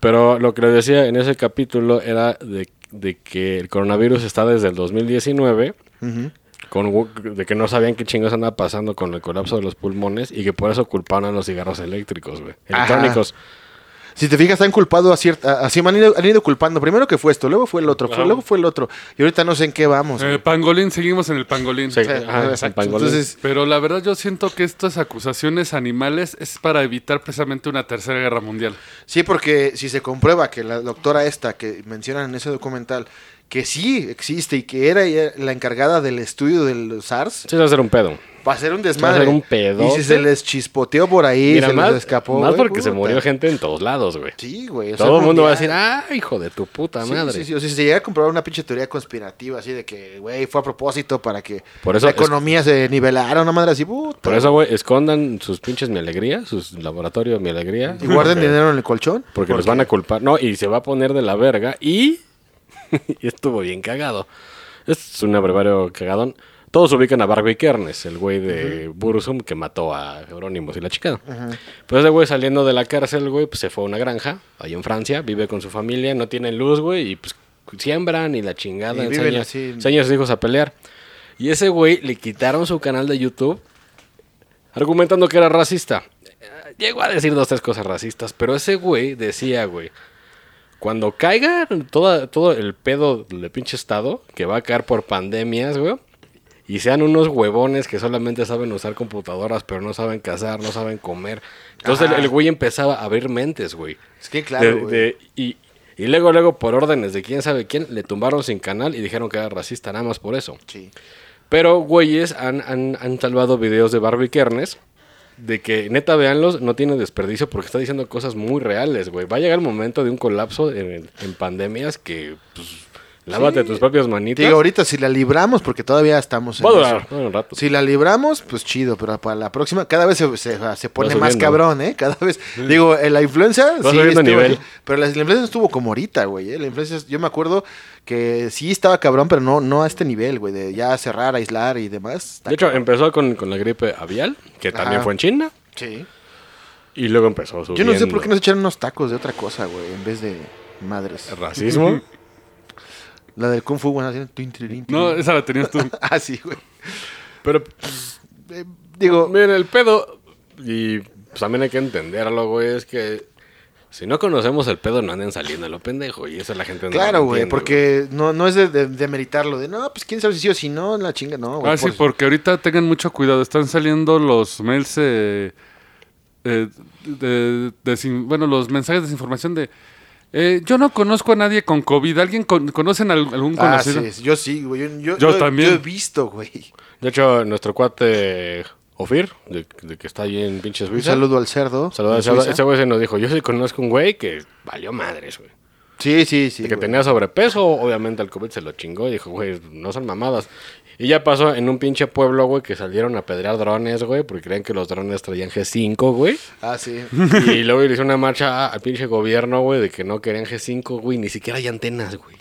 Pero lo que les decía en ese capítulo era de, de que el coronavirus está desde el 2019, Ujú. Con, de que no sabían qué chingos andaba pasando con el colapso de los pulmones y que por eso culparon a los cigarros eléctricos, güey. Ajá. Electrónicos. Si te fijas, han culpado a cierta. Así me han ido, han ido culpando. Primero que fue esto, luego fue el otro, fue- luego fue el otro. Y ahorita no sé en qué vamos. Eh, güey. pangolín, seguimos en el pangolín. Sí, Sí, ajá, exacto. en pangolín. Entonces, Pero la verdad yo siento que estas acusaciones animales es para evitar precisamente una tercera guerra mundial. Sí, porque si se comprueba que la doctora esta que mencionan en ese documental, que sí existe y que era la encargada del estudio del SARS, Sí, va a ser un pedo. va a ser un desmadre. Va a ser un pedote. Y si se les chispoteó por ahí, Mira, se más, les escapó. más güey, porque se murió gente en todos lados, güey. Sí, güey. Todo el mundo va a decir, ah, hijo de tu puta Sí, madre. sí, sí. O sea, si se llega a comprobar una pinche teoría conspirativa así de que, güey, fue a propósito para que Por eso la es- economía se nivelara, una madre así, puta. Por eso, güey, escondan sus pinches mi alegría, sus laboratorios mi alegría. Y guarden dinero en el colchón. Porque los van a culpar. No, y se va a poner de la verga. Y. y estuvo bien cagado. Es un abrevario cagadón. Todos ubican a Barbie Kernes, el güey de Burzum que mató a Eurónimos y la chica. Pues ese güey saliendo de la cárcel, güey, pues se fue a una granja, ahí en Francia, vive con su familia, no tiene luz, güey, y pues siembran y la chingada. Y enseña, así. enseña a sus hijos a pelear. Y ese güey le quitaron su canal de YouTube argumentando que era racista. Eh, Llegó a decir dos, tres cosas racistas, pero ese güey decía, güey, cuando caiga toda, todo el pedo del pinche estado, que va a caer por pandemias, güey, y sean unos huevones que solamente saben usar computadoras, pero no saben cazar, no saben comer. Entonces el, güey empezaba a abrir mentes, güey. Es que De- claro, güey. de- y, y luego, luego, por órdenes de quién sabe quién, le tumbaron sin canal y dijeron que era racista, nada más por eso. Sí. Pero, güeyes, han, han, han salvado videos de Barbie Kernes. De que, neta, véanlos, no tiene desperdicio porque está diciendo cosas muy reales, güey. Va a llegar el momento de un colapso en, en pandemias que, pues, lávate tus propias manitas. Digo, ahorita si la libramos, porque todavía estamos en Va a durar a un rato. Si la libramos, pues chido, pero para la próxima, cada vez se, se, se pone más cabrón, ¿eh? Cada vez. Digo, en la influencia. Va subiendo estuvo- nivel. Pero la, la influencia estuvo como ahorita, güey. ¿eh? La influencia, yo me acuerdo que sí estaba cabrón, pero no, no a este nivel, güey, de ya cerrar, aislar y demás. De hecho, cabrón. empezó con, con la gripe avial, que también fue en China. Sí. Y luego empezó Yo no sé por qué subiendo. no se echaron unos tacos de otra cosa, güey, en vez de madres. Racismo. La del Kung Fu, bueno, haciendo tin, tirin, tin. No, esa la tenías tú. Ah, sí, güey. Pero, Eh, digo, miren, el pedo, y pues también hay que entenderlo, güey, es que si no conocemos el pedo, no anden saliendo a lo pendejo. Y eso la gente no Claro, güey, entiende, porque no, no es de, de, de meritarlo, de no, pues quién sabe si sí o si no, la chinga, no, güey. Ah, sí, por- porque ahorita tengan mucho cuidado. Están saliendo los mails, eh, eh, de, bueno, los mensajes de desinformación de... eh, yo no conozco a nadie con COVID. ¿Alguien con- conocen a al- algún Ah, conocido? sí, yo sí, güey. Yo, yo- Yo yo- también. Yo he visto, güey. De hecho, nuestro cuate Ofir, de, de que está ahí en pinche Un Suiza. saludo al cerdo. Saludos en a ese- güey se nos dijo, yo sí conozco un güey que valió madres, güey. Sí, sí, sí. De que güey. tenía sobrepeso, obviamente el COVID se lo chingó y dijo, güey, no son mamadas. Y ya pasó en un pinche pueblo, güey, que salieron a pedrear drones, güey, porque creían que los drones traían G5, güey. Ah, sí. Y luego le hizo una marcha al pinche gobierno, güey, de que no querían G5, güey, ni siquiera hay antenas, güey.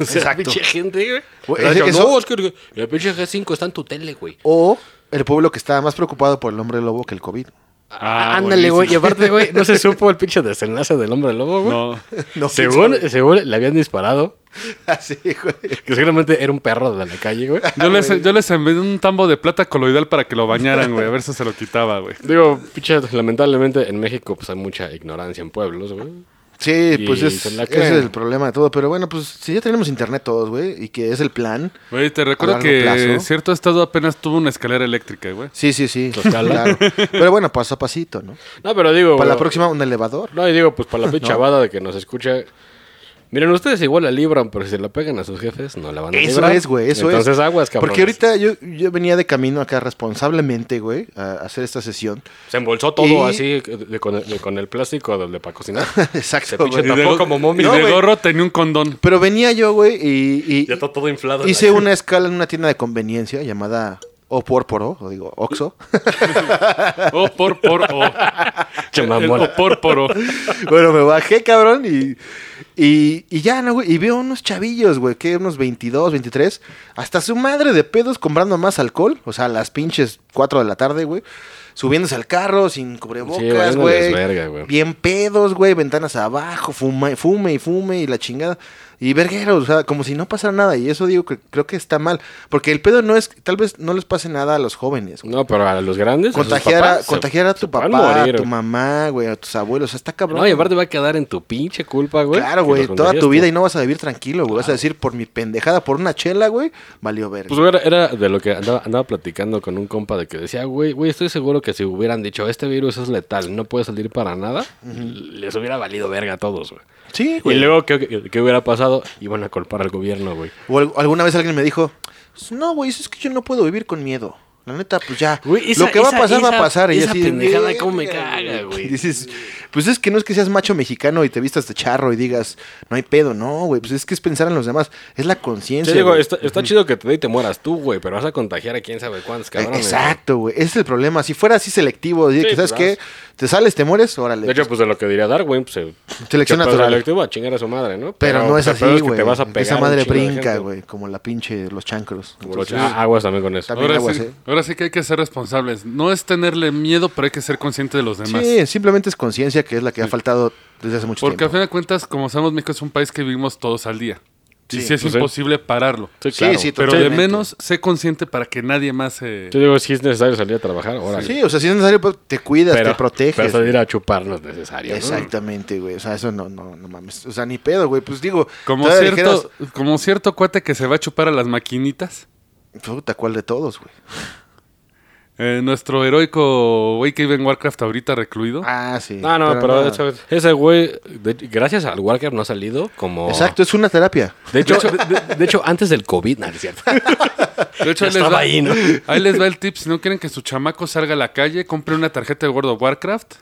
O sea, Exacto. pinche gente, güey. Dijo, eso- No, es que el pinche G5 está en tu tele, güey. O el pueblo que estaba más preocupado por el hombre lobo que el COVID. Ah, Ándale, güey. Y aparte, güey, no se supo el pinche desenlace del hombre lobo, güey. No. No, según, según le habían disparado, Así, güey. que seguramente era un perro de la calle, güey. Yo les, yo les envié un tambo de plata coloidal para que lo bañaran, güey. A ver si se lo quitaba, güey. Digo, pinche, lamentablemente en México pues hay mucha ignorancia en pueblos, güey. Sí, Y pues es, ese es el problema de todo. Pero bueno, pues si ya tenemos internet todos, güey, y que es el plan. Güey, te recuerdo que plazo. cierto estado apenas tuvo una escalera eléctrica, güey. Sí, sí, sí. Claro. Pero bueno, paso a pasito, ¿no? No, pero digo... Para la próxima, un elevador. No, y digo, pues para la chavada de que nos escucha... Miren, ustedes igual la libran, pero si se la pegan a sus jefes, no la van a Eso librar. es, güey, eso Entonces, es. aguas, cabrón. Porque ahorita yo, yo venía de camino acá responsablemente, güey, a hacer esta sesión. Se embolsó todo Y- así de- con, el, de- con el plástico de, de para cocinar. Se Exacto, pinche güey. tapó go- como y momia. de gorro tenía un condón. Pero venía yo, güey, y, y Ya está todo inflado. hice una escala en una tienda de conveniencia llamada Opórporo, o digo, Oxo. O por por o. Che, El mamón. opórporo. bueno, me bajé, cabrón, y, y, y ya, ¿no, güey? Y veo unos chavillos, güey, que unos 22, 23, hasta su madre de pedos comprando más alcohol, o sea, a las pinches 4 de la tarde, güey, subiéndose al carro sin cubrebocas, valiéndoles güey. verga, güey. bien pedos, güey, ventanas abajo, fume, fume y fume y la chingada. Y vergueros, o sea, como si no pasara nada. Y eso digo que creo que está mal. Porque el pedo no es, tal vez no les pase nada a los jóvenes, güey. No, pero a los grandes. Contagiar, a, papás, contagiar a tu papá, a tu mamá, güey, a tus abuelos. O sea, está cabrón. No, y aparte va a quedar en tu pinche culpa, güey. Claro, güey, toda tu vida y no vas a vivir tranquilo, güey. Vas a decir, por mi pendejada, por una chela, güey, valió verga. Pues güey, era, era de lo que andaba, andaba platicando con un compa de que decía, güey, güey, estoy seguro que si hubieran dicho, este virus es letal, no puede salir para nada, les hubiera valido verga a todos, güey. Sí, Y luego, ¿qué, qué, hubiera pasado? Iban a culpar al gobierno, güey. O al- alguna vez alguien me dijo, no, güey, es que yo no puedo vivir con miedo. La neta, pues ya. Güey, esa- lo que va esa- a pasar, va a pasar. Y esa así, pendejada, "Verga, cómo me caga, güey". Dices, pues es que no es que seas macho mexicano y te vistas de charro y digas, no hay pedo, no, güey. Pues es que es pensar en los demás. Es la conciencia. digo, güey. está, está chido que te dé y te mueras tú, güey, pero vas a contagiar a quién sabe cuántos Eh, cabrones. Exacto, güey. Ese es el problema. Si fuera así selectivo, Sí, que, ¿sabes pues, qué? Te sales, te mueres, órale. De hecho, pues de lo que diría Darwin, pues se... Selección natural. selectivo a chingar a su madre, ¿no? pero no es pues, así, que güey. te vas a pegar Esa madre brinca, güey. Como la pinche, los chancros. Entonces, ah, aguas también con eso. También aguas, sí, eh. Ahora sí que hay que ser responsables. No es tenerle miedo, pero hay que ser consciente de los demás. Sí, simplemente es conciencia que es la que ha faltado desde hace mucho Porque a tiempo. fin de cuentas, como sabemos, México es un país que vivimos todos al día. Y Sí, sí es pues sí. imposible pararlo. Sí, Sí, claro. sí, Pero de menos, sé consciente para que nadie más se... Yo digo, si es necesario salir a trabajar, ahora Sí, o sea, si es necesario, pues, te cuidas, pero, te proteges. Pero salir a chupar no es necesario. ¿no? Exactamente, güey. O sea, eso no, no, no mames. O sea, ni pedo, güey. Pues digo, Como cierto, como cierto cuate que se va a chupar a las maquinitas. Puta, ¿cuál de todos, güey? Eh, nuestro heroico güey que vive en Warcraft ahorita recluido. Ah, sí. No, no, pero, no. eso- ese güey, de- gracias al Walker no ha salido como... Exacto, es una terapia. De hecho, de, de- de hecho, antes del COVID, no, no es cierto. De hecho, ahí les, estaba va, ahí, ¿no? ahí les va el tip. Si no quieren que su chamaco salga a la calle, compre una tarjeta de World of Warcraft.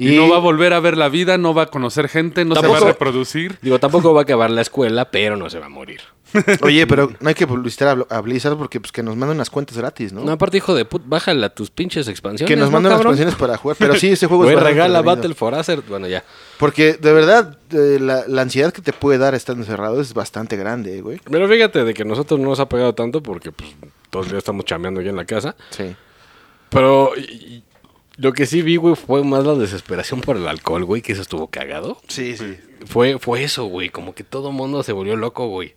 Y, Y- no va a volver a ver la vida, no va a conocer gente, no se va a reproducir. Digo, tampoco va a acabar la escuela, pero no se va a morir. Oye, pero no hay que publicitar a, Blizzard porque pues que nos mandan unas cuentas gratis, ¿no? No, aparte, hijo de put, bájala tus pinches expansiones. que nos ¿no, mandan las cabrón? expansiones para jugar. Pero sí, ese juego Güey, es regala. Battle for Azer. Bueno, ya. Porque de verdad, eh, la, la ansiedad que te puede dar estando encerrado es bastante grande, güey. Pero fíjate de que nosotros no nos ha pegado tanto porque pues, todos los días estamos chambeando aquí en la casa. Sí. Pero y lo que sí vi, güey, fue más la desesperación por el alcohol, güey, que eso estuvo cagado. Sí, sí. Fue, fue eso, güey, como que todo mundo se volvió loco, güey.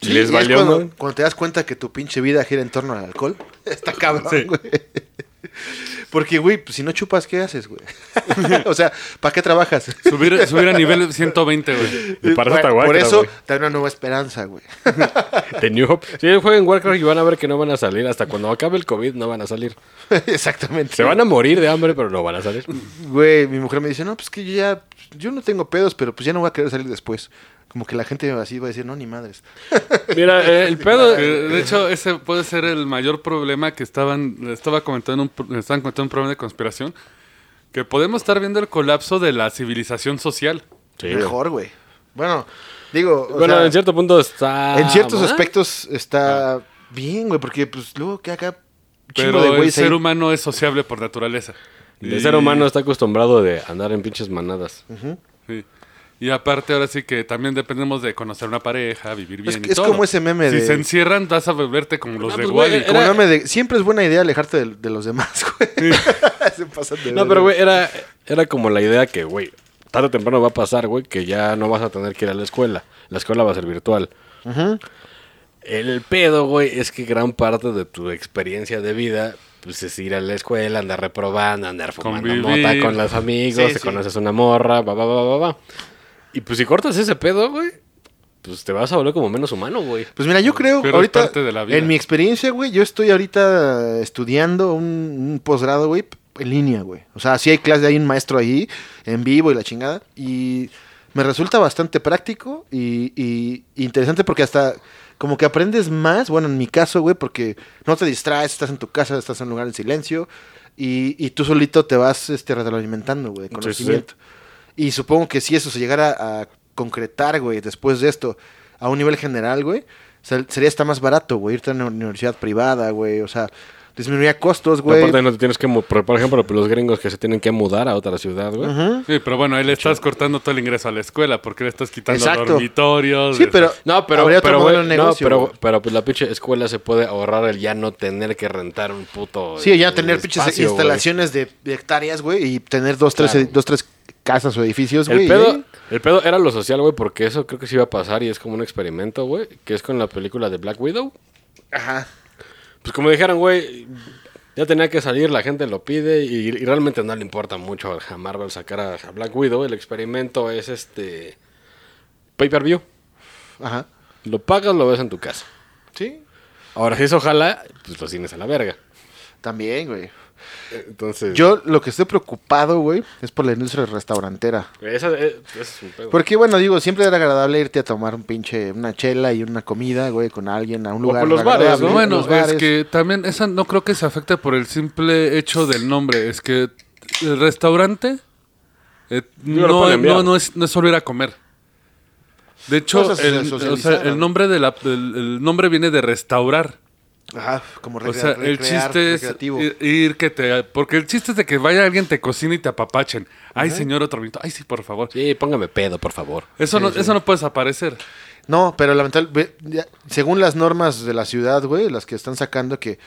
Sí, les valió, cuando, ¿no? cuando te das cuenta que tu pinche vida gira en torno al alcohol. Está cabrón, güey. Porque, güey, pues, si no chupas, ¿qué haces, güey? o sea, ¿para qué trabajas? Subir, subir a nivel 120, güey. Y para eso está Por Warcraft, eso güey. te da una nueva esperanza, güey. The New Hope. Si ellos juegan Warcraft y van a ver que no van a salir. Hasta cuando acabe el COVID no van a salir. Exactamente. Se van a morir de hambre, pero no van a salir. Güey, mi mujer me dice, no, pues que yo ya, yo no tengo pedos, pero pues ya no voy a querer salir después. Como que la gente así va a decir, no, ni madres. Mira, eh, el pedo. De hecho, ese puede ser el mayor problema que estaban, estaba comentando, un, estaban comentando un problema de conspiración, que podemos estar viendo el colapso de la civilización social. Sí. Mejor, güey. Bueno, digo, o Bueno, sea, en cierto punto está. en ciertos mal. aspectos está bien, güey, porque pues luego que acá Pero de el ahí. ser humano es sociable por naturaleza. El Y- ser humano está acostumbrado de andar en pinches manadas. sí. Y aparte, ahora sí que también dependemos de conocer una pareja, vivir bien. Es- y es todo. como ese meme si de- se encierran, vas a verte como los No, de pues, güey, Wally. Como Era- no me de- Siempre es buena idea alejarte de, de los demás, güey. se pasan de No, pero güey, era, era como la idea que, güey, tarde o temprano va a pasar, güey, que ya no vas a tener que ir a la escuela. La escuela va a ser virtual. El pedo, güey, es que gran parte de tu experiencia de vida, pues es ir a la escuela, andar reprobando, andar fumando Convivir. mota con los amigos, Sí, te sí. conoces una morra, va, va, va, va, va. Y pues si cortas ese pedo, güey, pues te vas a volver como menos humano, güey. Pues mira, yo creo, Pero ahorita, parte de la vida. en mi experiencia, güey, yo estoy ahorita estudiando un, un posgrado, güey, en línea, güey. O sea, sí hay clase, hay un maestro ahí, en vivo y la chingada. Y me resulta bastante práctico y, y interesante porque hasta como que aprendes más, bueno, en mi caso, güey, porque no te distraes, estás en tu casa, estás en un lugar en silencio y, y tú solito te vas este, retroalimentando, güey, de sí, sí. Y supongo que si eso se llegara a concretar, güey, después de esto, a un nivel general, güey, se- sería hasta más barato, güey, irte a una universidad privada, güey, o sea, disminuiría costos, güey. Aparte no te tienes que, por, ejemplo, los gringos que se tienen que mudar a otra ciudad, güey. Ujú. Sí, pero bueno, ahí le estás cortando todo el ingreso a la escuela porque le estás quitando Exacto. dormitorios. Sí, pero No, pero, habría otro pero, no, negocio, pero, pero pues la pinche escuela se puede ahorrar el ya no tener que rentar un puto. Sí, ya tener pinches instalaciones de, de hectáreas, güey, y tener dos, tres, Claro. dos, tres casas o edificios, güey. El pedo, ahí- el pedo era lo social, güey, porque eso creo que sí iba a pasar y es como un experimento, güey, que es con la película de Black Widow. Ajá. Pues como dijeron, güey, ya tenía que salir, la gente lo pide y, y realmente no le importa mucho a Marvel sacar a, a Black Widow. El experimento es este pay-per-view. Ajá. Lo pagas, lo ves en tu casa. Sí. Ahora, si eso ojalá, pues los cines a la verga. También, güey. Entonces, Yo lo que estoy preocupado, güey, es por la industria restaurantera. Esa, eh, es un pedo. Porque, bueno, digo, siempre era agradable irte a tomar un pinche, una chela y una comida, güey, con alguien a un O lugar por los bares, ¿no? Bueno, los bares. es que también esa no creo que se afecte por el simple hecho del nombre. Es que el restaurante eh, no, no, no es, no es solo ir a comer. De hecho, el, o sea, nombre de la, el, el nombre viene de restaurar. Ajá, como O recre- sea, el recrear, chiste es recreativo. ir, ir que te... Porque el chiste es de que vaya alguien, te cocine y te apapachen. Ay, señor, otro minuto. Ay, sí, por favor. Sí, póngame pedo, por favor. Eso, no, eso no puede desaparecer. No, pero lamentablemente, según las normas de la ciudad, güey, las que están sacando que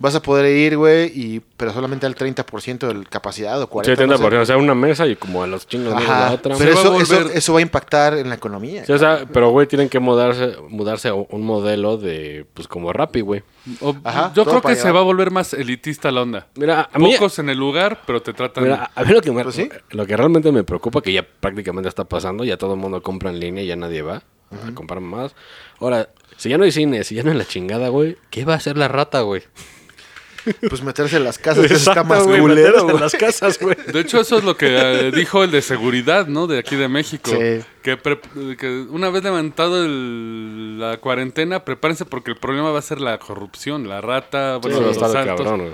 vas a poder ir, güey, y pero solamente al 30% de capacidad o 40%. Sí, no sé. 30%, o sea, una mesa y como a los chingos de la Ajá, otra. pero Se va eso, eso, eso va a impactar en la economía. Sí, o sea, pero güey, tienen que mudarse, mudarse a un modelo de, pues como Rappi, güey. O- Ajá, yo creo que se va a volver más elitista la onda. Mira, a mí, Pocos en el lugar, pero te tratan... mira, a mí lo que, me- Pues sí. lo que realmente me preocupa, que ya prácticamente está pasando, ya todo el mundo compra en línea y ya nadie va a comprar más. Ahora, si ya no hay cine, si ya no hay la chingada, güey, ¿qué va a hacer la rata, güey? Pues meterse en las casas eso está Exacto, más güey, culero, meterse en las casas, güey. De hecho, eso es lo que eh, dijo el de seguridad, ¿no? De aquí de México. Sí. Que, pre- que una vez levantado el- la cuarentena, prepárense porque el problema va a ser la corrupción, la rata, bueno, Sí, los está cabrón, güey.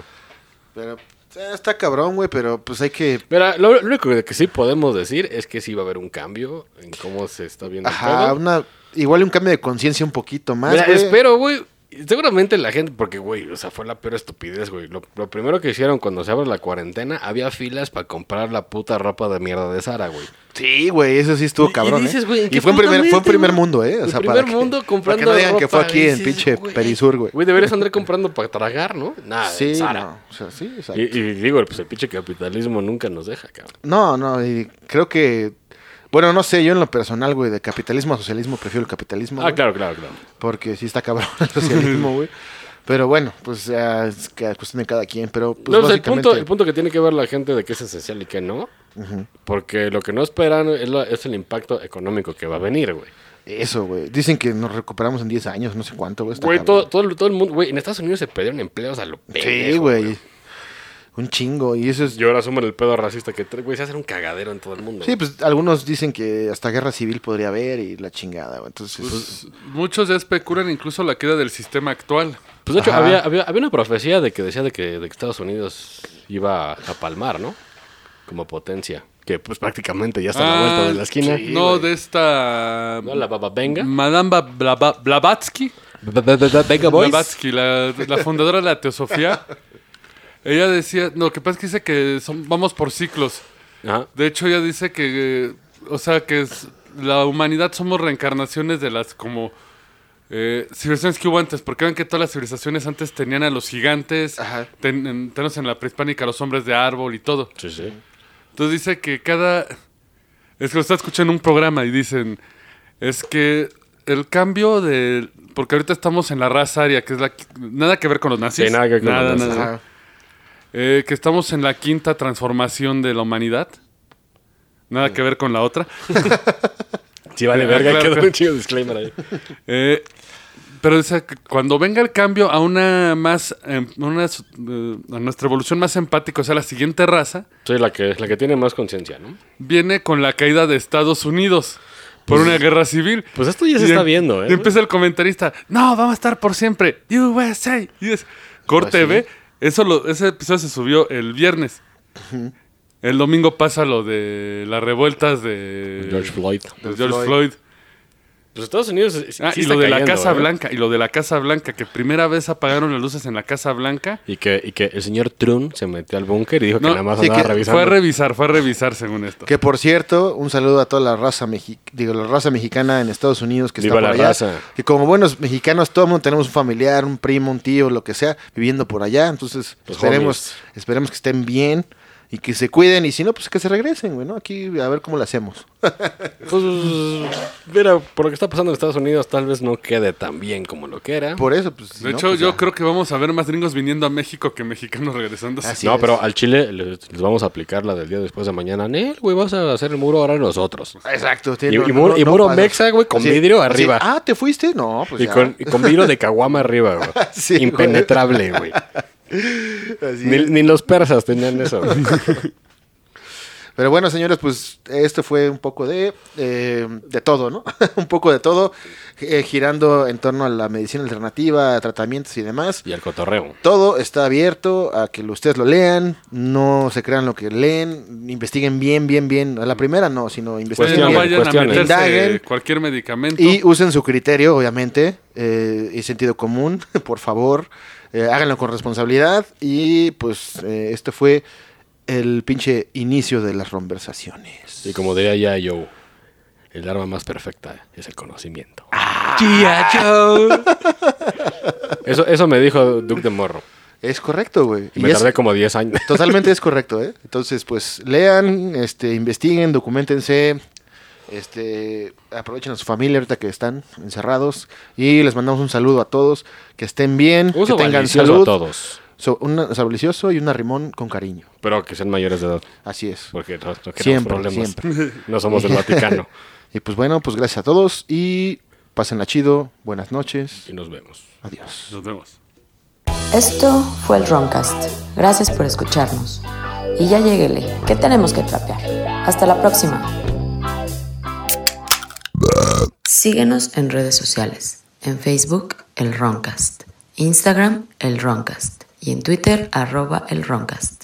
Pero eh, está cabrón, güey, pero pues hay que... Mira, lo, lo único que sí podemos decir es que sí va a haber un cambio en cómo se está viendo el Ajá, pedo. una, igual un cambio de conciencia un poquito más, Mira, güey. espero, güey. Seguramente la gente, porque, güey, o sea, fue la peor estupidez, güey. Lo, lo primero que hicieron cuando se abre la cuarentena, había filas para comprar la puta ropa de mierda de Sara, güey. Sí, güey, eso sí estuvo Y- y cabrón, dices, ¿eh? güey, ¿en Y qué fue en primer, fue en primer mundo, ¿eh? O En sea, primer para que- mundo Para comprando que no digan que fue aquí y en dices, pinche güey, Perisur, güey. Güey, deberías andar comprando para tragar, ¿no? Nada, Sí, Zara. no, o sea, sí, exacto. Y, y digo, pues el pinche capitalismo nunca nos deja, cabrón. No, no, y creo que... Bueno, no sé, yo en lo personal, güey, de capitalismo a socialismo prefiero el capitalismo. Ah, güey, claro, claro, claro. Porque sí está cabrón el socialismo, güey. Pero bueno, pues ya es que cuestión de cada quien, pero pues no, pues, el, básicamente... punto, el punto que tiene que ver la gente de qué es esencial y qué no, porque lo que no esperan es, la- es el impacto económico que va a venir, güey. Eso, güey. Dicen que nos recuperamos en 10 años, no sé cuánto, güey. Güey, todo, todo, el- todo el mundo, güey, en Estados Unidos se perdieron empleos a lo Sí, pendejo, güey. Un chingo. Y eso es. Yo ahora asumo el pedo racista que, güey, se hace un cagadero en todo el mundo. Sí, pues algunos dicen que hasta guerra civil podría haber y la chingada, güey. Entonces. Pues, muchos ya especulan incluso la queda del sistema actual. Pues de hecho, había, había, había una profecía de que decía de que, de que Estados Unidos iba a palmar, ¿no? Como potencia. Que pues prácticamente ya está a la vuelta de la esquina. sí. no, güey. de esta... ¿No? La baba venga. Madame Blavatsky. Venga, boys. Blavatsky, la, la fundadora de la teosofía. Ella decía... No, lo que pasa es que dice que son- vamos por ciclos. Ajá. De hecho, ella dice que... eh, O sea, que es- la humanidad somos reencarnaciones de las como... Eh, civilizaciones que hubo antes, porque ven que todas las civilizaciones antes tenían a los gigantes, Ajá. ten- en- tenemos en la prehispánica los hombres de árbol y todo. Sí, sí. Entonces dice que cada... Es que lo está escuchando en un programa y dicen... Es que el cambio de... Porque ahorita estamos en la raza aria, que es la... Nada que ver con los nazis. Sí, nada que ver con Nada, los nazis. nada. Eh, que estamos en la quinta transformación de la humanidad. Nada que ver con la otra. Sí, vale, Ah, verga. claro, quedó claro. un chido disclaimer ahí. Eh, pero dice que cuando venga el cambio a una más... em, una, eh, a nuestra evolución más empática, o sea, la siguiente raza, Sí, la que, la que tiene más conciencia, ¿no? viene con la caída de Estados Unidos por una guerra civil. Pues esto ya se Y está em- viendo, ¿eh? Y empieza el comentarista, no, vamos a estar por siempre, USA. Y es, corte Pues sí. Eso lo, ese episodio se subió el viernes. El domingo pasa lo de las revueltas de George Floyd. de George Floyd. Pues Estados Unidos sí Ah, y está lo de la Casa ¿eh? Blanca, y lo de la Casa Blanca, que primera vez apagaron las luces en la Casa Blanca. Y que, y que el señor Trump se metió al búnker y dijo que nada más sí, andaba que revisando. Fue a revisar, fue a revisar según esto. Que por cierto, un saludo a toda la raza mexi digo, la raza mexicana en Estados Unidos que Viva está por la allá. raza. Que como buenos mexicanos, todo el mundo tenemos un familiar, un primo, un tío, lo que sea, viviendo por allá. Entonces, Los esperemos, esperemos que estén bien y que se cuiden. Y si no, pues que se regresen, güey, ¿no? Aquí a ver cómo lo hacemos. Pues, mira, por lo que está pasando en Estados Unidos, tal vez no quede tan bien como lo que era. Por eso, pues. si De no, hecho, pues yo ya. creo que vamos a ver más gringos viniendo a México que mexicanos regresando. Así no, es. pero al Chile les, les vamos a aplicar la del día después de mañana. Nel, güey, vas a hacer el muro ahora nosotros. Exacto. Y, tiene- y muro, y muro mexa, güey, con Así- vidrio así, arriba. ah, ¿te fuiste? No, pues y, ya. con, y con vidrio de caguama arriba, güey. Sí, güey. Impenetrable, güey. Así Ni, ni los persas tenían eso. Pero bueno, señores, pues esto fue un poco de, eh, de todo, ¿no? un poco de todo, eh, girando en torno a la medicina alternativa, a tratamientos y demás. y el cotorreo. Todo está abierto a que ustedes lo lean, no se crean lo que leen, investiguen bien, bien, bien. A la primera no, sino Pues investiguen no bien. vayan a meterse Indaguen. cualquier medicamento. Y usen su criterio, obviamente, eh, y sentido común, por favor. Eh, háganlo con responsabilidad. Y pues eh, este fue el pinche inicio de las conversaciones. Y como diría ya yo, el arma más perfecta es el conocimiento. Eso, eso me dijo Duke de Morro. Es correcto, güey. Y Y me es- tardé como 10 años. Totalmente es correcto, ¿eh? Entonces, pues lean, este, investiguen, documentense, este, aprovechen a su familia ahorita que están encerrados y les mandamos un saludo a todos, que estén bien, Uso que tengan salud, a todos. So, un sablicioso y un arrimón con cariño. Pero que sean mayores de edad. Así es. Porque no, no Siempre, problemas. siempre. No somos del Vaticano. Y pues bueno, pues gracias a todos y pásenla chido, buenas noches, y nos vemos. adiós. Nos vemos. Esto fue el Roncast. Gracias por escucharnos. Y ya lleguele, que tenemos que trapear. Hasta la próxima. Síguenos en redes sociales. En Facebook, el Roncast. Instagram, el Roncast. Y en Twitter, arroba el Roncast.